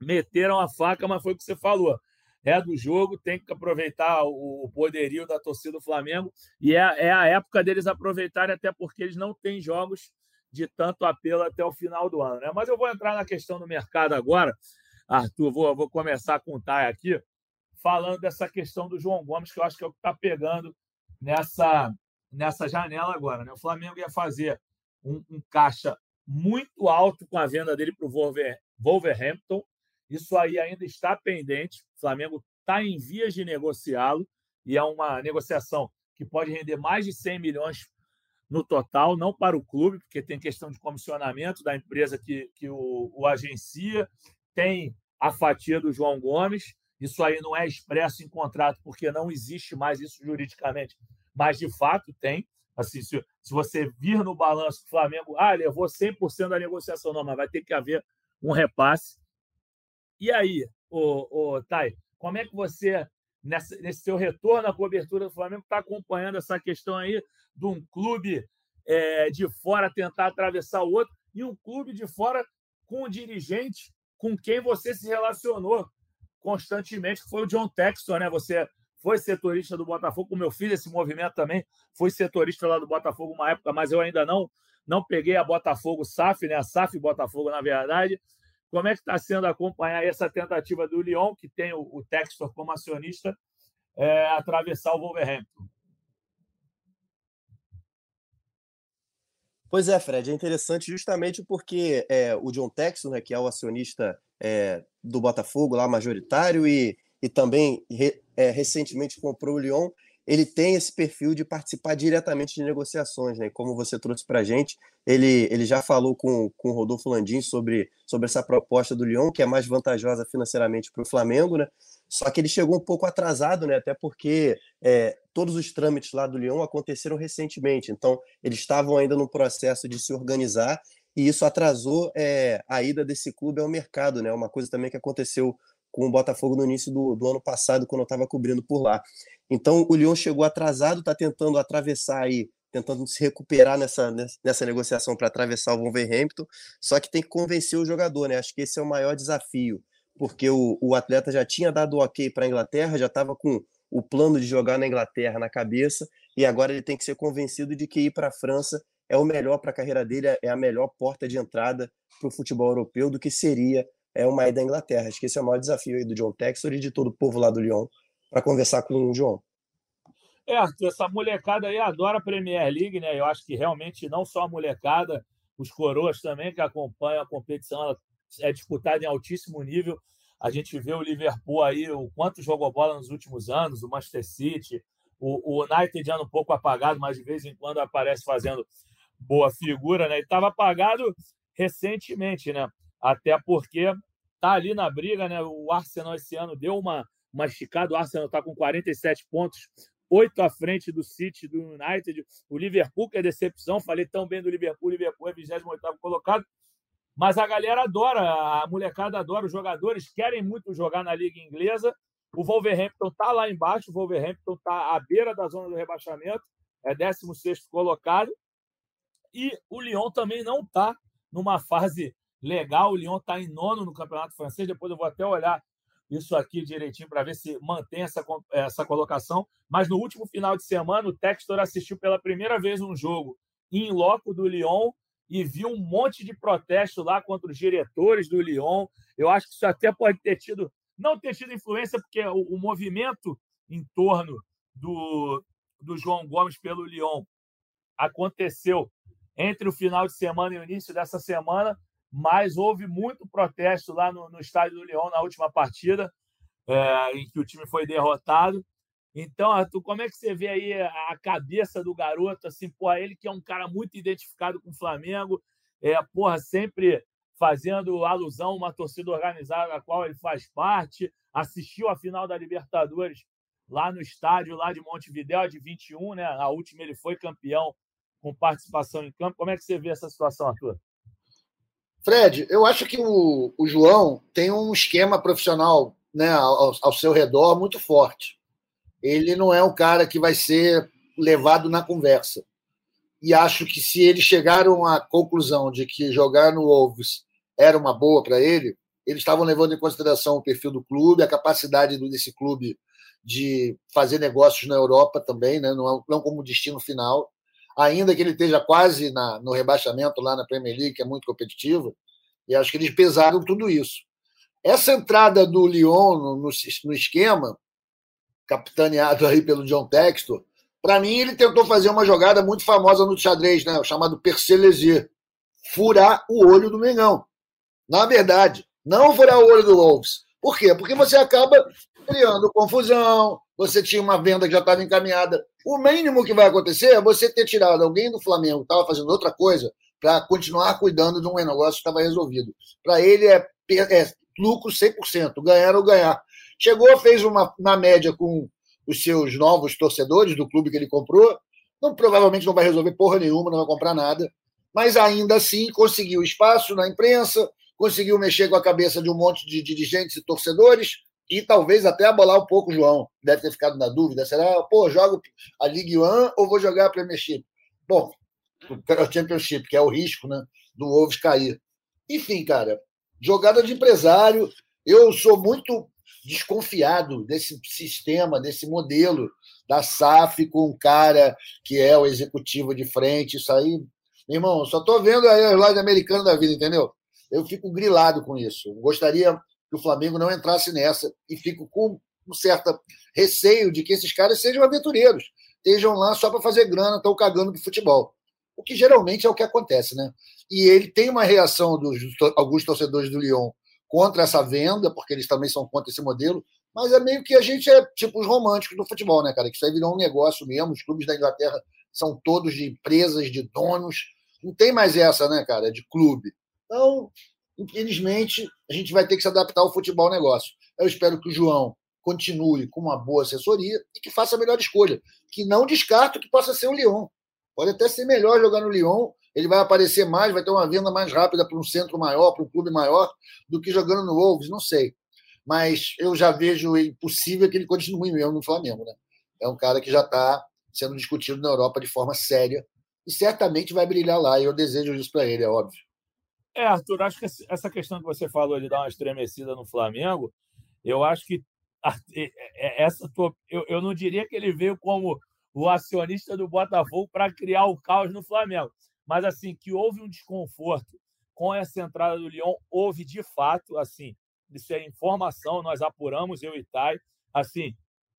meteram a faca, mas foi o que você falou. É do jogo, tem que aproveitar o poderio da torcida do Flamengo, e é, é a época deles aproveitarem, até porque eles não têm jogos de tanto apelo até o final do ano. Né? Mas eu vou entrar na questão do mercado agora, Arthur, vou, vou começar com o Thay aqui falando dessa questão do João Gomes, que eu acho que é o que está pegando nessa, nessa janela agora. Né? O Flamengo ia fazer um, um caixa muito alto com a venda dele para o Wolverhampton. Isso aí ainda está pendente. O Flamengo está em vias de negociá-lo e é uma negociação que pode render mais de 100 milhões no total, não para o clube, porque tem questão de comissionamento da empresa que, que o, o agencia, tem a fatia do João Gomes isso aí não é expresso em contrato, porque não existe mais isso juridicamente, mas de fato tem. Assim, se, se você vir no balanço do Flamengo, ah, levou 100% da negociação, não, mas vai ter que haver um repasse. E aí, o, o Thay, como é que você, nessa, nesse seu retorno à cobertura do Flamengo, está acompanhando essa questão aí de um clube é, de fora tentar atravessar o outro e um clube de fora com um dirigente com quem você se relacionou constantemente, que foi o John Texton, né? Você foi setorista do Botafogo, como eu fiz esse movimento também, fui setorista lá do Botafogo uma época, mas eu ainda não não peguei a Botafogo SAF, né? A SAF Botafogo, na verdade. Como é que está sendo acompanhar essa tentativa do Lyon, que tem o, o Textor como acionista, é, atravessar o Wolverhampton? Pois é, Fred, é interessante justamente porque é, o John Texton, né, que é o acionista é, do Botafogo lá majoritário e, e também re, é, recentemente comprou o Lyon. Ele tem esse perfil de participar diretamente de negociações, né? Como você trouxe para a gente, ele, ele já falou com, com o Rodolfo Landim sobre, sobre essa proposta do Lyon, que é mais vantajosa financeiramente para o Flamengo, né? Só que ele chegou um pouco atrasado, né? Até porque é, todos os trâmites lá do Lyon aconteceram recentemente, então eles estavam ainda no processo de se organizar e isso atrasou é, a ida desse clube ao mercado, né? Uma coisa também que aconteceu com o Botafogo no início do, do ano passado, quando eu estava cobrindo por lá. Então o Lyon chegou atrasado, está tentando atravessar aí, tentando se recuperar nessa, nessa negociação para atravessar o Wolverhampton, só que tem que convencer o jogador, né? Acho que esse é o maior desafio, porque o, o atleta já tinha dado o ok para a Inglaterra, já estava com o plano de jogar na Inglaterra na cabeça, e agora ele tem que ser convencido de que ir para a França é o melhor para a carreira dele, é a melhor porta de entrada para o futebol europeu do que seria é uma ida à Inglaterra. Acho que esse é o maior desafio aí do John Textor e de todo o povo lá do Lyon para conversar com o João. É, essa molecada aí adora a Premier League, né? Eu acho que realmente não só a molecada, os coroas também que acompanham a competição, é disputada em altíssimo nível. A gente vê o Liverpool aí, o quanto jogou bola nos últimos anos, o Manchester City, o, o United anda um pouco apagado, mas de vez em quando aparece fazendo boa figura, né? E estava apagado recentemente, né? Até porque tá ali na briga, né? O Arsenal esse ano deu uma, uma esticada, o Arsenal está com 47 pontos, oito à frente do City, do United. O Liverpool, que é decepção, falei tão bem do Liverpool, o Liverpool é 28 colocado. Mas a galera adora, a molecada adora, os jogadores querem muito jogar na Liga Inglesa. O Wolverhampton está lá embaixo, o Wolverhampton está à beira da zona do rebaixamento, é 16 colocado. E o Lyon também não está numa fase legal. O Lyon está em nono no Campeonato Francês. Depois eu vou até olhar isso aqui direitinho para ver se mantém essa, essa colocação. Mas no último final de semana, o Textor assistiu pela primeira vez um jogo em loco do Lyon e viu um monte de protesto lá contra os diretores do Lyon. Eu acho que isso até pode ter tido, não ter tido influência, porque o, o movimento em torno do, do João Gomes pelo Lyon aconteceu entre o final de semana e o início dessa semana, mas houve muito protesto lá no, no estádio do Leão na última partida, é, em que o time foi derrotado. Então, Arthur, como é que você vê aí a cabeça do garoto? Assim, porra, ele que é um cara muito identificado com o Flamengo, é, porra, sempre fazendo alusão a uma torcida organizada da qual ele faz parte, assistiu a final da Libertadores lá no estádio lá de Montevidéu, de 21, né? A última ele foi campeão com participação em campo. Como é que você vê essa situação, Arthur? Fred, eu acho que o, o João tem um esquema profissional né, ao, ao, seu redor muito forte. Ele não é um cara que vai ser levado na conversa. E acho que se eles chegaram à conclusão de que jogar no Wolves era uma boa para ele, eles estavam levando em consideração o perfil do clube, a capacidade desse clube de fazer negócios na Europa também, né? não, não como destino final ainda que ele esteja quase na, no rebaixamento lá na Premier League, que é muito competitivo, e acho que eles pesaram tudo isso. Essa entrada do Lyon no, no, no esquema, capitaneado aí pelo John Textor, para mim ele tentou fazer uma jogada muito famosa no xadrez, né, o chamado Percelezier, furar o olho do Mengão. Na verdade, não furar o olho do Wolves. Por quê? Porque você acaba criando confusão, você tinha uma venda que já estava encaminhada. O mínimo que vai acontecer é você ter tirado alguém do Flamengo que estava fazendo outra coisa para continuar cuidando de um negócio que estava resolvido. Para ele é, é lucro 100%, ganhar ou ganhar. Chegou, fez uma, uma média com os seus novos torcedores do clube que ele comprou. Não, provavelmente não vai resolver porra nenhuma, não vai comprar nada. Mas ainda assim conseguiu espaço na imprensa, conseguiu mexer com a cabeça de um monte de dirigentes e torcedores, e talvez até abolar um pouco o João. Deve ter ficado na dúvida. Será, pô, jogo a Ligue 1 ou vou jogar a Premiership? Bom, o Championship, que é o risco né, do Wolves cair. Enfim, cara, jogada de empresário. Eu sou muito desconfiado desse sistema, desse modelo da SAF com um cara que é o executivo de frente. Isso aí, irmão, só estou vendo aí a loja americana da vida, entendeu? Eu fico grilado com isso. Gostaria que o Flamengo não entrasse nessa e fico com um certo receio de que esses caras sejam aventureiros, estejam lá só para fazer grana, estão cagando de futebol. O que geralmente é o que acontece, né? E ele tem uma reação dos alguns torcedores do Lyon contra essa venda, porque eles também são contra esse modelo. Mas é meio que a gente é tipo os românticos do futebol, né, cara? Que isso aí virou um negócio mesmo. Os clubes da Inglaterra são todos de empresas, de donos. Não tem mais essa, né, cara, de clube. Então, infelizmente, a gente vai ter que se adaptar ao futebol negócio. Eu espero que o João continue com uma boa assessoria e que faça a melhor escolha. Que não descarto que possa ser o Lyon. Pode até ser melhor jogar no Lyon, ele vai aparecer mais, vai ter uma venda mais rápida para um centro maior, para um clube maior, do que jogando no Wolves, não sei. Mas eu já vejo impossível que ele continue mesmo no Flamengo. Né? É um cara que já está sendo discutido na Europa de forma séria e certamente vai brilhar lá. E eu desejo isso para ele, é óbvio. É, Arthur, acho que essa questão que você falou de dar uma estremecida no Flamengo, eu acho que essa eu, eu não diria que ele veio como o acionista do Botafogo para criar o caos no Flamengo, mas assim que houve um desconforto com essa entrada do Lyon, houve de fato, assim, isso é informação, nós apuramos eu e Tai, assim,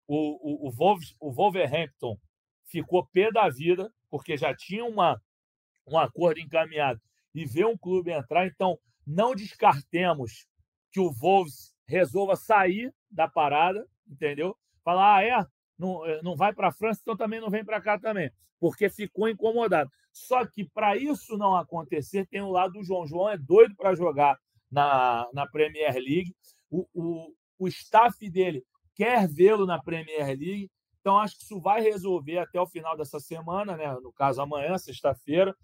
o, o, o, o Wolverhampton ficou pé da vida porque já tinha uma um acordo encaminhado e ver um clube entrar. Então, não descartemos que o Wolves resolva sair da parada, entendeu? Falar, ah, é, não, eh, não vai para a França, então também não vem para cá também, porque ficou incomodado. Só que para isso não acontecer, tem o lado do João. João é doido para jogar na, na Premier League. O, o, o staff dele quer vê-lo na Premier League. Então, acho que isso vai resolver até o final dessa semana, né? no caso, amanhã, sexta-feira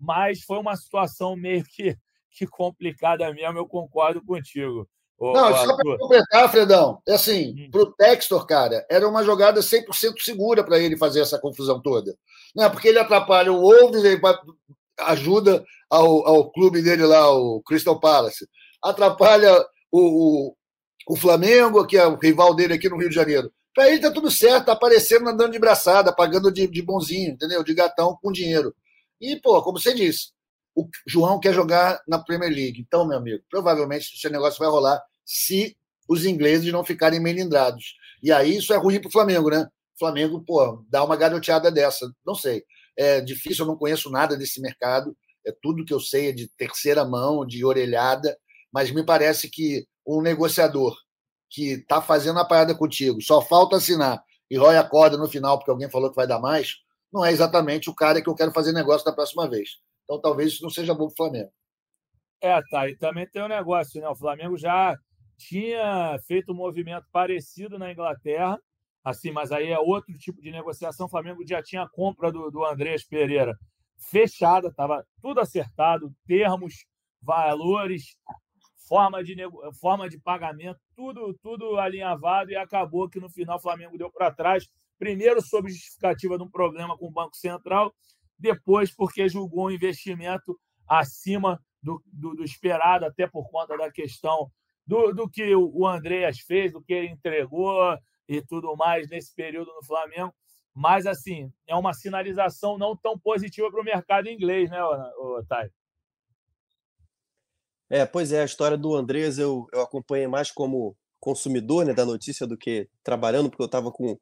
mas foi uma situação meio que, que complicada mesmo, eu concordo contigo. Não, só para completar, Fredão, é assim, hum. para o Textor, cara, era uma jogada 100% segura para ele fazer essa confusão toda. Né? Porque ele atrapalha o Wolves, ele ajuda ao, ao clube dele lá, o Crystal Palace, atrapalha o, o, o Flamengo, que é o rival dele aqui no Rio de Janeiro. Para ele tá tudo certo, tá aparecendo andando de braçada, pagando de, de bonzinho, entendeu? De gatão com dinheiro. E, pô, como você disse, o João quer jogar na Premier League. Então, meu amigo, provavelmente esse negócio vai rolar se os ingleses não ficarem melindrados. E aí isso é ruim para o Flamengo, né? O Flamengo, pô, dá uma garoteada dessa. Não sei. É difícil, eu não conheço nada desse mercado. É tudo que eu sei é de terceira mão, de orelhada. Mas me parece que um negociador que está fazendo a parada contigo, só falta assinar e rói a corda no final porque alguém falou que vai dar mais, não é exatamente o cara que eu quero fazer negócio da próxima vez. Então talvez isso não seja bom para o Flamengo. É, tá. E também tem um negócio, né? O Flamengo já tinha feito um movimento parecido na Inglaterra, assim, mas aí é outro tipo de negociação. O Flamengo já tinha a compra do, do Andrés Pereira fechada, estava tudo acertado, termos, valores, forma de, forma de pagamento, tudo, tudo alinhavado e acabou que no final o Flamengo deu para trás primeiro sob justificativa de um problema com o Banco Central, depois porque julgou um investimento acima do, do, do esperado, até por conta da questão do, do que o Andreas fez, do que ele entregou e tudo mais nesse período no Flamengo. Mas, assim, é uma sinalização não tão positiva para o mercado inglês, né, Thay? É, pois é, a história do Andrés eu, eu acompanhei mais como consumidor né, da notícia do que trabalhando, porque eu estava com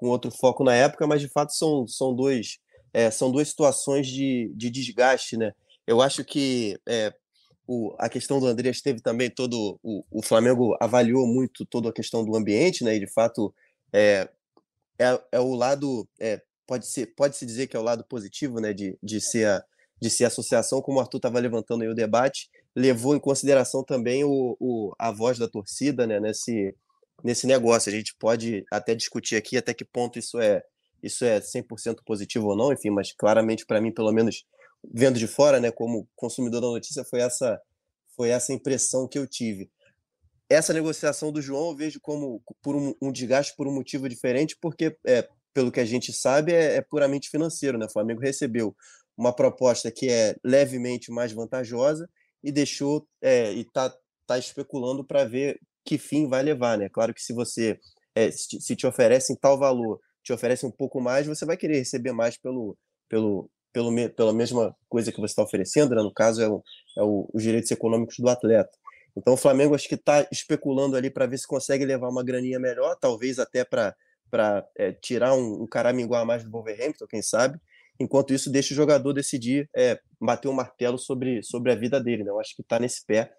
com outro foco na época, mas de fato são, são, dois, é, são duas situações de, de desgaste, né? Eu acho que é, o, a questão do Andreas teve também todo. O, o Flamengo avaliou muito toda a questão do ambiente, né? E de fato é, é, é o lado. É, pode, ser, pode se dizer que é o lado positivo, né? De, de, ser, a, de ser a associação, como o Arthur estava levantando aí o debate, levou em consideração também o, o, a voz da torcida, né? Nesse, nesse negócio. A gente pode até discutir aqui até que ponto isso é isso é 100% positivo ou não, enfim, mas claramente para mim, pelo menos vendo de fora, né, como consumidor da notícia, foi essa foi essa impressão que eu tive. Essa negociação do João eu vejo como por um, um desgaste por um motivo diferente, porque é, pelo que a gente sabe é, é puramente financeiro, né? O Flamengo recebeu uma proposta que é levemente mais vantajosa e deixou é, e está tá especulando para ver que fim vai levar, né? Claro que se você é, se te oferecem tal valor, te oferecem um pouco mais, você vai querer receber mais pelo, pelo, pelo pela mesma coisa que você está oferecendo, né? no caso é, o, é o, os direitos econômicos do atleta. Então o Flamengo acho que está especulando ali para ver se consegue levar uma graninha melhor, talvez até para é, tirar um, um caraminguá a mais do Wolverhampton, quem sabe. Enquanto isso, deixa o jogador decidir é, bater o um martelo sobre, sobre a vida dele. Né? Eu acho que está nesse pé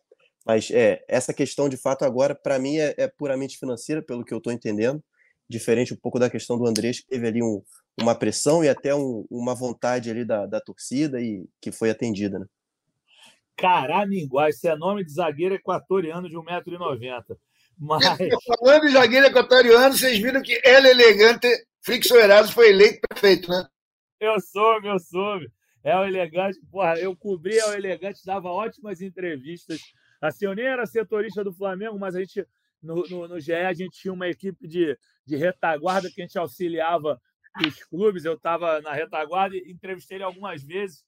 Mas é, essa questão, de fato, agora, para mim, é, é, puramente financeira, pelo que eu estou entendendo. Diferente um pouco da questão do Andrés, que teve ali um, uma pressão e até um, uma vontade ali da, da torcida e que foi atendida, né? Caraminguá, esse é nome de zagueiro equatoriano de 1,90m. Mas... Falando em zagueiro equatoriano, vocês viram que El Elegante Frixo Erasmo foi eleito prefeito, né? Eu soube, eu soube. É o Elegante, porra, eu cobria o Elegante, dava ótimas entrevistas. Assim, eu nem era setorista do Flamengo, mas a gente, no, no, no GE, a gente tinha uma equipe de, de retaguarda que a gente auxiliava os clubes. Eu estava na retaguarda e entrevistei ele algumas vezes.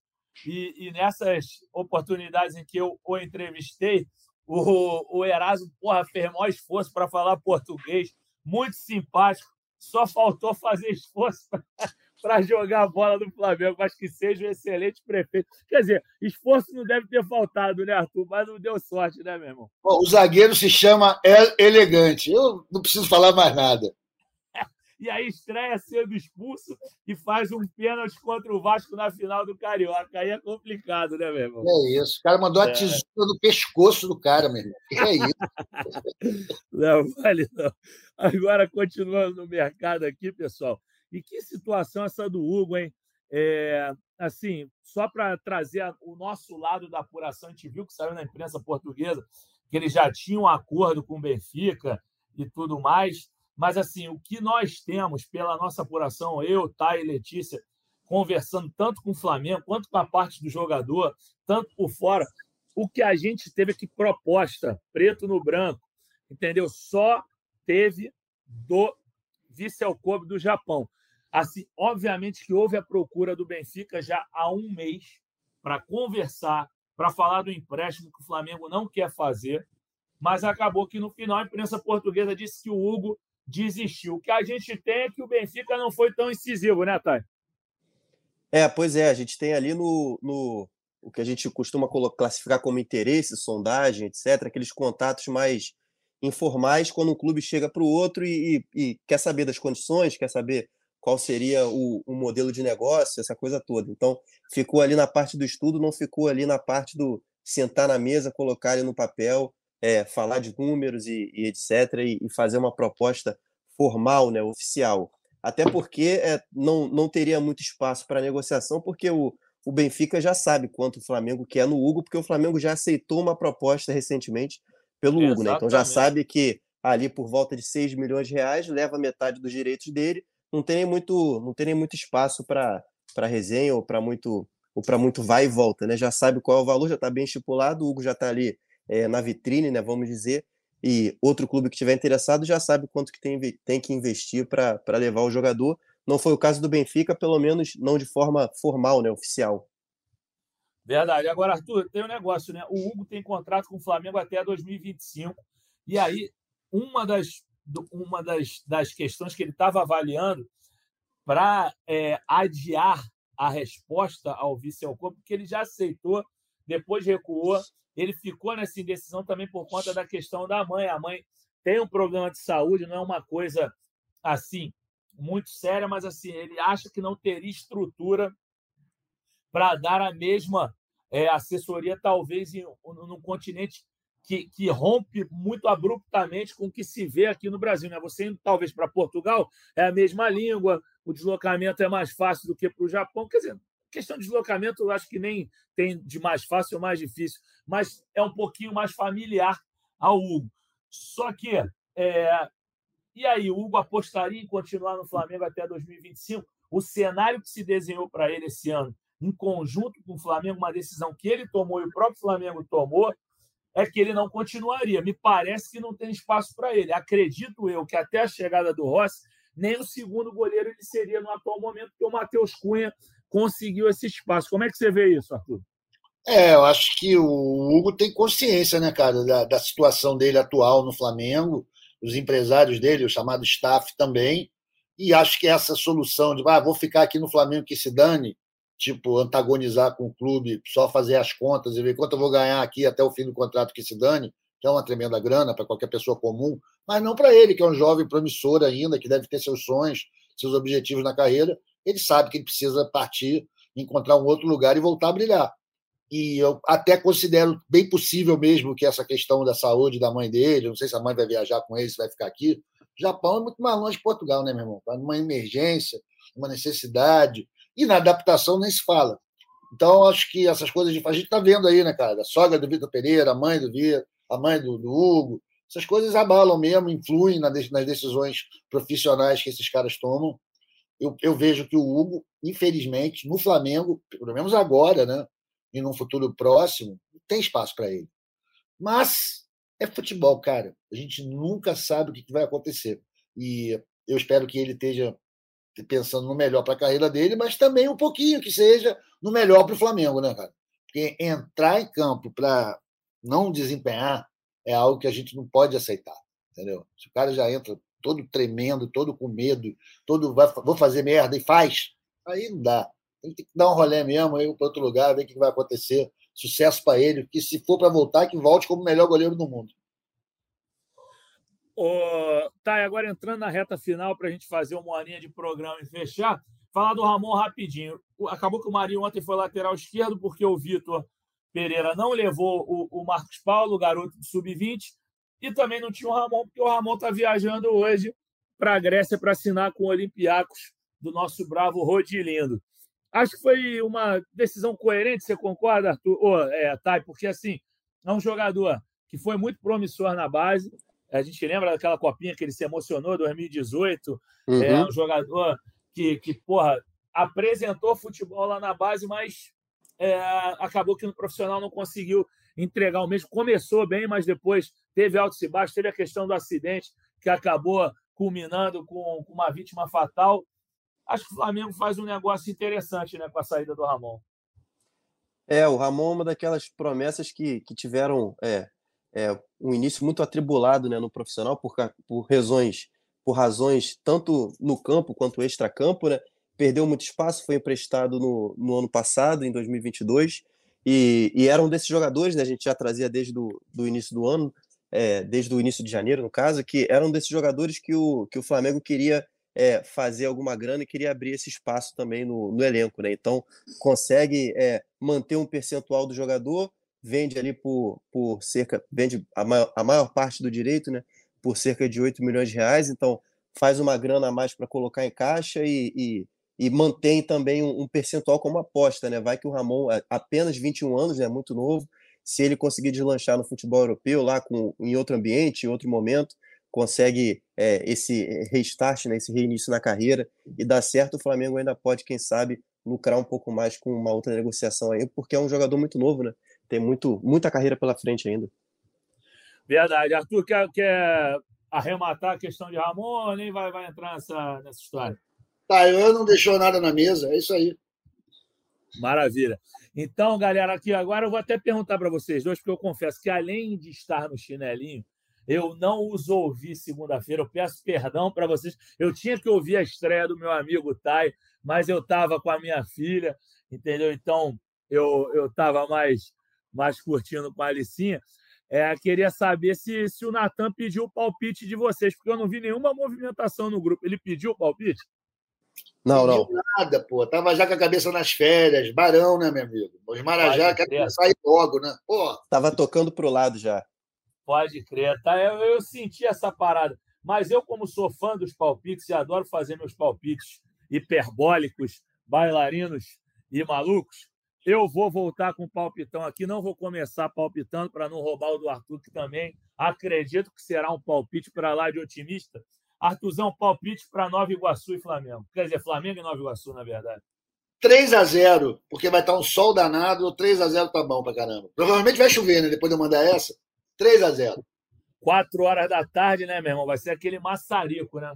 E, e, nessas oportunidades em que eu o entrevistei, o, o Erasmo porra, fez maior esforço para falar português, muito simpático. Só faltou fazer esforço para jogar a bola do Flamengo, mas que seja um excelente prefeito. Quer dizer, esforço não deve ter faltado, né, Arthur? Mas não deu sorte, né, meu irmão? Bom, o zagueiro se chama El Elegante. Eu não preciso falar mais nada e aí estreia sendo expulso e faz um pênalti contra o Vasco na final do Carioca. Aí é complicado, né, meu irmão? É isso. O cara mandou a é. tesoura no pescoço do cara, meu irmão. É isso. não, vale não. Agora, continuando no mercado aqui, pessoal. E que situação essa do Hugo, hein? É, assim, só para trazer o nosso lado da apuração, a gente viu que saiu na imprensa portuguesa que ele já tinha um acordo com o Benfica e tudo mais. Mas, assim, o que nós temos pela nossa apuração, eu, Thay e Letícia, conversando tanto com o Flamengo quanto com a parte do jogador, tanto por fora, o que a gente teve aqui proposta, preto no branco, entendeu? Só teve do Vissel Kobe do Japão. Assim, obviamente que houve a procura do Benfica já há um mês para conversar, para falar do empréstimo que o Flamengo não quer fazer, mas acabou que no final a imprensa portuguesa disse que o Hugo desistiu. O que a gente tem é que o Benfica não foi tão incisivo, né, Thay? É, pois é, a gente tem ali no, no o que a gente costuma classificar como interesse, sondagem, etc., aqueles contatos mais informais quando um clube chega para o outro e, e, e, quer saber das condições, quer saber qual seria o, o, modelo de negócio, essa coisa toda. Então, ficou ali na parte do estudo, não ficou ali na parte do sentar na mesa, colocar ele no papel é, falar de números e, e etc., e, e, fazer uma proposta formal, né, oficial. Até porque é, não, não teria muito espaço para negociação, porque o, o Benfica já sabe quanto o Flamengo quer no Hugo, porque o Flamengo já aceitou uma proposta recentemente pelo Exatamente. Hugo, né? Então já sabe que ali por volta de 6 milhões de reais leva metade dos direitos dele, não tem muito, não tem nem muito espaço para resenha ou para muito ou para muito vai e volta, né? Já sabe qual é o valor, já está bem estipulado, o Hugo já está ali é, na vitrine, né, vamos dizer, e outro clube que estiver interessado já sabe quanto que tem, tem que investir para levar o jogador. Não foi o caso do Benfica, pelo menos não de forma formal, né, oficial. Verdade. Agora, Arthur, tem um negócio, né? O Hugo tem contrato com o Flamengo até 2025. E aí, uma das, uma das, das questões que ele estava avaliando para é, adiar a resposta ao vice Alcor, porque ele já aceitou, depois recuou ele ficou nessa indecisão também por conta da questão da mãe. A mãe tem um problema de saúde, não é uma coisa assim muito séria, mas assim ele acha que não teria estrutura para dar a mesma é, assessoria, talvez em, num continente que, que, rompe muito abruptamente com o que se vê aqui no Brasil. Né? Você indo talvez para Portugal, é a mesma língua, o deslocamento é mais fácil do que para o Japão. Quer dizer, Questão de deslocamento, eu acho que nem tem de mais fácil ou mais difícil, mas é um pouquinho mais familiar ao Hugo. Só que, é... e aí, o Hugo apostaria em continuar no Flamengo até 2025? O cenário que se desenhou para ele esse ano, em conjunto com o Flamengo, uma decisão que ele tomou e o próprio Flamengo tomou, é que ele não continuaria. Me parece que não tem espaço para ele. Acredito eu que até a chegada do Rossi, nem o segundo goleiro ele seria no atual momento, porque o Matheus Cunha conseguiu esse espaço. Como é que você vê isso, Arthur? É, eu acho que o Hugo tem consciência, né, cara, da, da situação dele atual no Flamengo, os empresários dele, o chamado staff também, e acho que essa solução de, ah, vou ficar aqui no Flamengo que se dane, tipo, antagonizar com o clube, só fazer as contas e ver quanto eu vou ganhar aqui até o fim do contrato que se dane, que é uma tremenda grana para qualquer pessoa comum, mas não para ele, que é um jovem promissor ainda, que deve ter seus sonhos, seus objetivos na carreira, ele sabe que ele precisa partir, encontrar um outro lugar e voltar a brilhar. e eu até considero bem possível mesmo que essa questão da saúde da mãe dele, não sei se a mãe vai viajar com ele, se vai ficar aqui. O Japão é muito mais longe de Portugal, né, meu irmão? Uma emergência, uma necessidade, e na adaptação nem se fala. Então, acho que essas coisas de. A gente está vendo aí, né, cara? A sogra do Vitor Pereira, a mãe do Vitor, a mãe do, do, Hugo. Essas coisas abalam mesmo, influem nas decisões profissionais que esses caras tomam. Eu, eu vejo que o Hugo, infelizmente, no Flamengo, pelo menos agora, né? E num futuro próximo, tem espaço para ele. Mas é futebol, cara. A gente nunca sabe o que vai acontecer. E eu espero que ele esteja pensando no melhor para a carreira dele, mas também um pouquinho que seja no melhor para o Flamengo, né, cara? Porque entrar em campo para não desempenhar é algo que a gente não pode aceitar, entendeu? Se o cara já entra todo tremendo, todo com medo, todo vai, vou fazer merda e faz, aí não dá. Ele tem que dar um rolê mesmo, ir para outro lugar, ver o que vai acontecer. Sucesso para ele, que se for para voltar, que volte como o melhor goleiro do mundo. Oh, tá, agora entrando na reta final para a gente fazer uma horinha de programa e fechar, falar do Ramon rapidinho. Acabou que o Marinho ontem foi lateral esquerdo porque o Vitor Pereira não levou o, o Marcos Paulo, o garoto do sub-20, e também não tinha o Ramon, porque o Ramon está viajando hoje para a Grécia para assinar com o Olympiacos do nosso bravo Rodilindo. Acho que foi uma decisão coerente, você concorda, Arthur? Oh, é, Thay, porque assim, é um jogador que foi muito promissor na base, a gente lembra daquela copinha que ele se emocionou, 2018. Uhum. É um jogador que, que, porra, apresentou futebol lá na base, mas é, acabou que no profissional não conseguiu entregar o mesmo. Começou bem, mas depois teve altos e baixos. Teve a questão do acidente, que acabou culminando com, com uma vítima fatal. Acho que o Flamengo faz um negócio interessante né, com a saída do Ramon. É, o Ramon é uma daquelas promessas que, que tiveram é, é, um início muito atribulado né, no profissional por, por razões por razões tanto no campo quanto extra-campo, né? Perdeu muito espaço, foi emprestado no, no ano passado, em 2022, e, e era um desses jogadores, né? A gente já trazia desde do início do ano, é, desde o início de janeiro, no caso, que eram desses jogadores que o, que o Flamengo queria é, fazer alguma grana e queria abrir esse espaço também no, no elenco, né? Então, consegue é, manter um percentual do jogador, vende ali por, por cerca, vende a maior, a maior parte do direito, né? Por cerca de 8 milhões de reais, então faz uma grana a mais para colocar em caixa e, e, e mantém também um, um, percentual como aposta, né? Vai que o Ramon, apenas 21 anos, é né, muito novo, se ele conseguir deslanchar no futebol europeu, lá com, em outro ambiente, em outro momento, consegue é, esse restart, né, esse reinício na carreira e dá certo, o Flamengo ainda pode, quem sabe, lucrar um pouco mais com uma outra negociação aí, porque é um jogador muito novo, né? Tem muito, muita carreira pela frente ainda. Verdade. Arthur, quer, quer arrematar a questão de Ramon ou nem vai, vai entrar nessa, nessa história? Tá, eu não deixou nada na mesa, é isso aí. Maravilha. Então, galera, aqui agora eu vou até perguntar para vocês dois, porque eu confesso que além de estar no chinelinho, eu não os ouvi segunda-feira. Eu peço perdão para vocês. Eu tinha que ouvir a estreia do meu amigo Tai, mas eu estava com a minha filha, entendeu? Então eu estava mais mais curtindo com a Alicinha, é, queria saber se, se o Natan pediu o palpite de vocês, porque eu não vi nenhuma movimentação no grupo. Ele pediu o palpite? Não, não. Nada, pô. Tava já com a cabeça nas férias. Barão, né, meu amigo? Os Marajá quer sair logo, né? Pô. Tava tocando pro lado já. Pode crer, tá? Eu, eu senti essa parada. Mas eu, como sou fã dos palpites e adoro fazer meus palpites hiperbólicos, bailarinos e malucos, eu vou voltar com o palpitão aqui, não vou começar palpitando para não roubar o do Arthur, que também acredito que será um palpite para lá de otimista. Arthurzão, palpite para Nova Iguaçu e Flamengo. Quer dizer, Flamengo e Nova Iguaçu, na verdade. 3 a 0 porque vai estar um sol danado. 3 a 0 tá bom para caramba. Provavelmente vai chover, né? Depois de eu mandar essa. 3 a 0 4 horas da tarde, né, meu irmão? Vai ser aquele maçarico, né?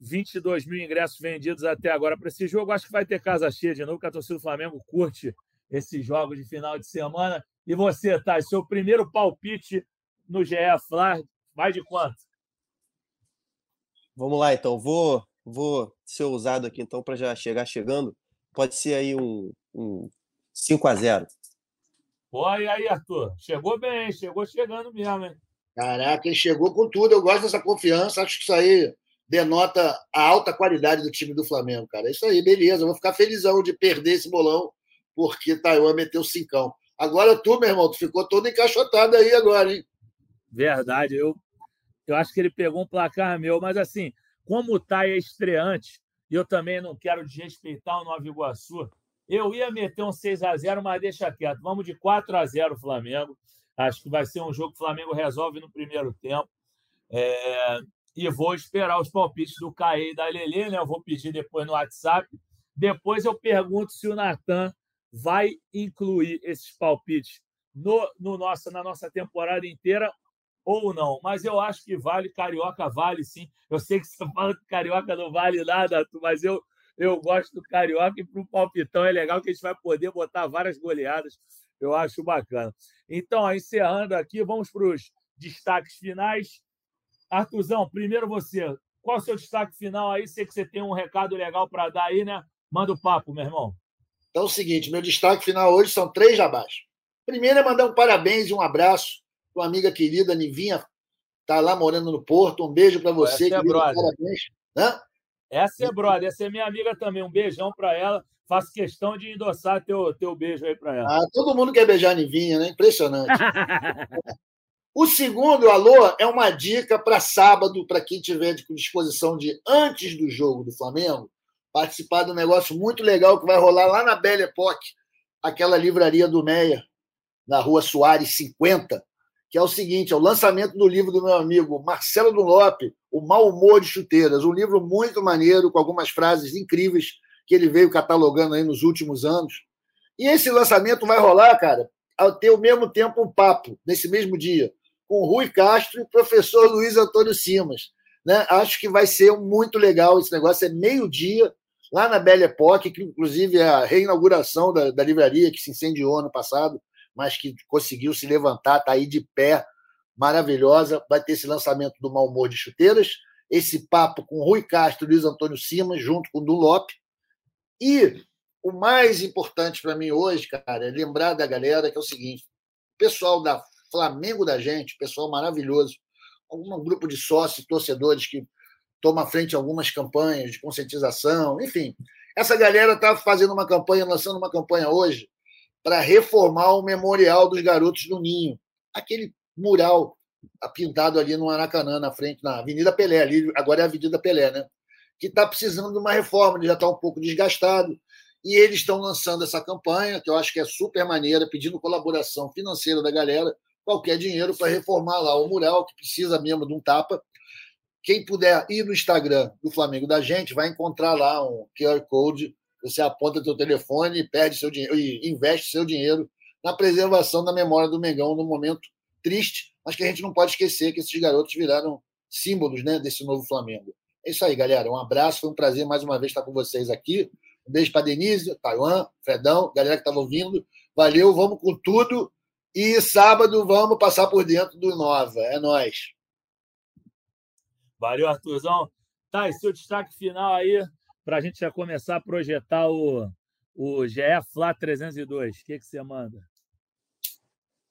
22 mil ingressos vendidos até agora para esse jogo. Acho que vai ter casa cheia de novo, que a torcida do Flamengo curte esses jogos de final de semana. E você, tá? Seu primeiro palpite no GE Fla, vai de quanto? Vamos lá, então. Vou, vou ser ousado aqui, então, para já chegar chegando. Pode ser aí um, um 5 a 0 Pô, e aí, Arthur? Chegou bem, chegou chegando mesmo, hein? Caraca, ele chegou com tudo. Eu gosto dessa confiança. Acho que isso aí denota a alta qualidade do time do Flamengo, cara. É isso aí, beleza. Eu vou ficar felizão de perder esse bolão, porque Taiwan meteu cincão. Agora tu, meu irmão, tu ficou todo encaixotado aí agora, hein? Verdade, eu, eu acho que ele pegou um placar meu, mas assim, como o Tai é estreante, e eu também não quero desrespeitar o Nova Iguaçu, eu ia meter um 6 a 0 mas deixa quieto. Vamos de 4 a 0 Flamengo. Acho que vai ser um jogo que o Flamengo resolve no primeiro tempo. É... E vou esperar os palpites do Caê e da Lelê, né? Eu vou pedir depois no WhatsApp. Depois eu pergunto se o Natan vai incluir esses palpites no, no nossa, na nossa temporada inteira ou não. Mas eu acho que vale, Carioca vale sim. Eu sei que você fala que Carioca não vale nada, mas eu, eu gosto do Carioca e para o palpitão é legal que a gente vai poder botar várias goleadas. Eu acho bacana. Então, encerrando aqui, vamos para os destaques finais. Artuzão, primeiro você. Qual é o seu destaque final aí? Sei que você tem um recado legal para dar aí, né? Manda o papo, meu irmão. Então é o seguinte, meu destaque final hoje são três jabás. Primeiro é mandar um parabéns e um abraço para uma amiga querida, Nivinha, está lá morando no Porto. Um beijo para você, Essa é brother. Parabéns. Hã? Essa é brother, essa é minha amiga também. Um beijão para ela. Faço questão de endossar teu, teu beijo aí para ela. Ah, todo mundo quer beijar a Nivinha, né? Impressionante. o segundo, alô, é uma dica para sábado, para quem tiver com disposição de antes do jogo do Flamengo, participar de um negócio muito legal que vai rolar lá na Belle Époque, aquela livraria do Meia, na rua Soares 50, que é o seguinte: é o lançamento do livro do meu amigo Marcelo Dunlop, O Mal Humor de Chuteiras, um livro muito maneiro, com algumas frases incríveis que ele veio catalogando aí nos últimos anos. E esse lançamento vai rolar, cara, ao ter ao mesmo tempo um papo, nesse mesmo dia, com Rui Castro e o professor Luiz Antônio Simas. Né? Acho que vai ser muito legal esse negócio. É meio-dia, lá na Belle Époque, que inclusive é a reinauguração da, da livraria que se incendiou ano passado, mas que conseguiu se levantar, está aí de pé, maravilhosa. Vai ter esse lançamento do Mal Humor de Chuteiras, esse papo com Rui Castro e Luiz Antônio Simas, junto com o Dunlop. E o mais importante para mim hoje, cara, é lembrar da galera que é o seguinte: o pessoal da Flamengo da gente, pessoal maravilhoso, algum grupo de sócios, torcedores que toma frente a algumas campanhas de conscientização, enfim. Essa galera está fazendo uma campanha, lançando uma campanha hoje para reformar o memorial dos garotos do Ninho, aquele mural pintado ali no Maracanã, na frente, na Avenida Pelé, ali, agora é a Avenida Pelé, né? Que está precisando de uma reforma, ele já está um pouco desgastado. E eles estão lançando essa campanha, que eu acho que é super maneira, pedindo colaboração financeira da galera, qualquer dinheiro para reformar lá o mural, que precisa mesmo de um tapa. Quem puder ir no Instagram do Flamengo da gente, vai encontrar lá um QR Code. Você aponta seu telefone e perde seu dinheiro e investe seu dinheiro na preservação da memória do Mengão num momento triste, mas que a gente não pode esquecer que esses garotos viraram símbolos né, desse novo Flamengo. É isso aí, galera. Um abraço, foi um prazer mais uma vez estar com vocês aqui. Um beijo para Denise, Taiwan, Fredão, galera que estava ouvindo. Valeu, vamos com tudo. E sábado vamos passar por dentro do Nova. É nós. Valeu, Arthurzão. Tá, e seu destaque final aí, para a gente já começar a projetar o, o GE Fla 302. O que, que você manda?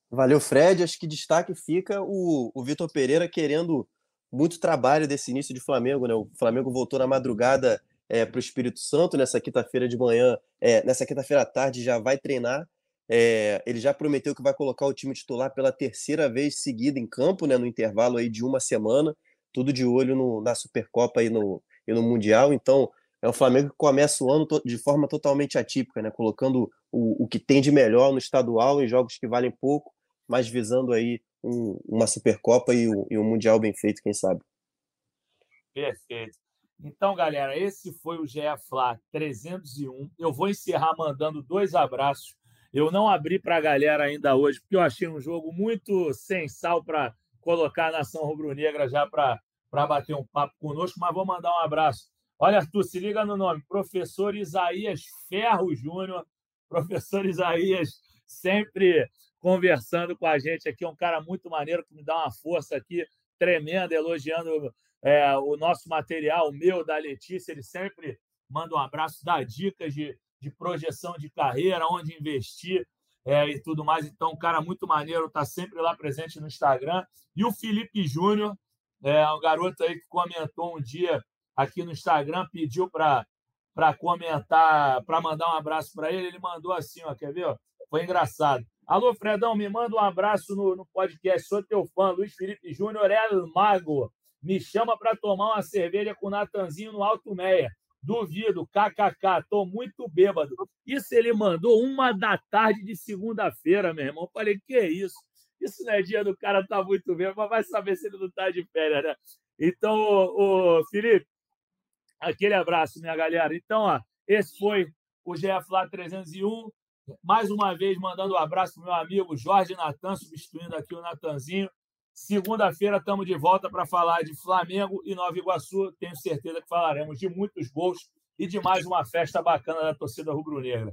Valeu, Fred. Acho que destaque fica o, o Vitor Pereira querendo muito trabalho desse início de Flamengo. Né? O Flamengo voltou na madrugada é, para o Espírito Santo nessa quinta-feira de manhã, é, nessa quinta-feira à tarde já vai treinar. É, ele já prometeu que vai colocar o time titular pela terceira vez seguida em campo, né, no intervalo aí de uma semana tudo de olho no, na Supercopa e no, e no Mundial. Então, é o Flamengo que começa o ano de forma totalmente atípica, né? colocando o, o que tem de melhor no estadual em jogos que valem pouco, mas visando aí um, uma Supercopa e um, e um Mundial bem feito, quem sabe. Perfeito. Então, galera, esse foi o GE Fla 301. Eu vou encerrar mandando dois abraços. Eu não abri para a galera ainda hoje, porque eu achei um jogo muito sem sal para colocar a nação rubro-negra já para bater um papo conosco, mas vou mandar um abraço. Olha, Arthur, se liga no nome, professor Isaías Ferro Júnior, professor Isaías sempre conversando com a gente aqui, é um cara muito maneiro que me dá uma força aqui tremenda, elogiando é, o nosso material, o meu, da Letícia, ele sempre manda um abraço, dá dicas de, de projeção de carreira, onde investir é, e tudo mais. Então, um cara muito maneiro, está sempre lá presente no Instagram. E o Felipe Júnior, é um garoto aí que comentou um dia aqui no Instagram, pediu para para comentar, para mandar um abraço para ele. Ele mandou assim, ó, quer ver? Foi engraçado. Alô, Fredão, me manda um abraço no, no podcast. Sou teu fã, Luiz Felipe Júnior é mago. Me chama para tomar uma cerveja com o Natanzinho no Alto Meia. Duvido, kkk, tô muito bêbado. Isso ele mandou uma da tarde de segunda-feira, meu irmão. falei, que isso? Isso não é dia do cara tá muito bêbado, mas vai saber se ele não tá de férias, né? Então, ô, Felipe, aquele abraço, minha galera. Então, ó, esse foi o GF lá 301. Mais uma vez, mandando um abraço para meu amigo Jorge Natan, substituindo aqui o Natanzinho. Segunda-feira estamos de volta para falar de Flamengo e Nova Iguaçu. Tenho certeza que falaremos de muitos gols e de mais uma festa bacana da torcida rubro-negra.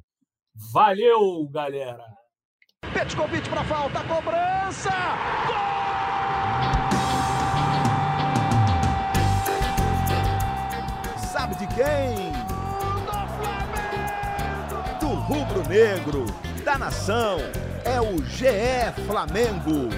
Valeu, galera! Petkovic para falta, cobrança! Gol! Sabe de quem? Do Flamengo! Do rubro-negro, da nação, é o GE Flamengo.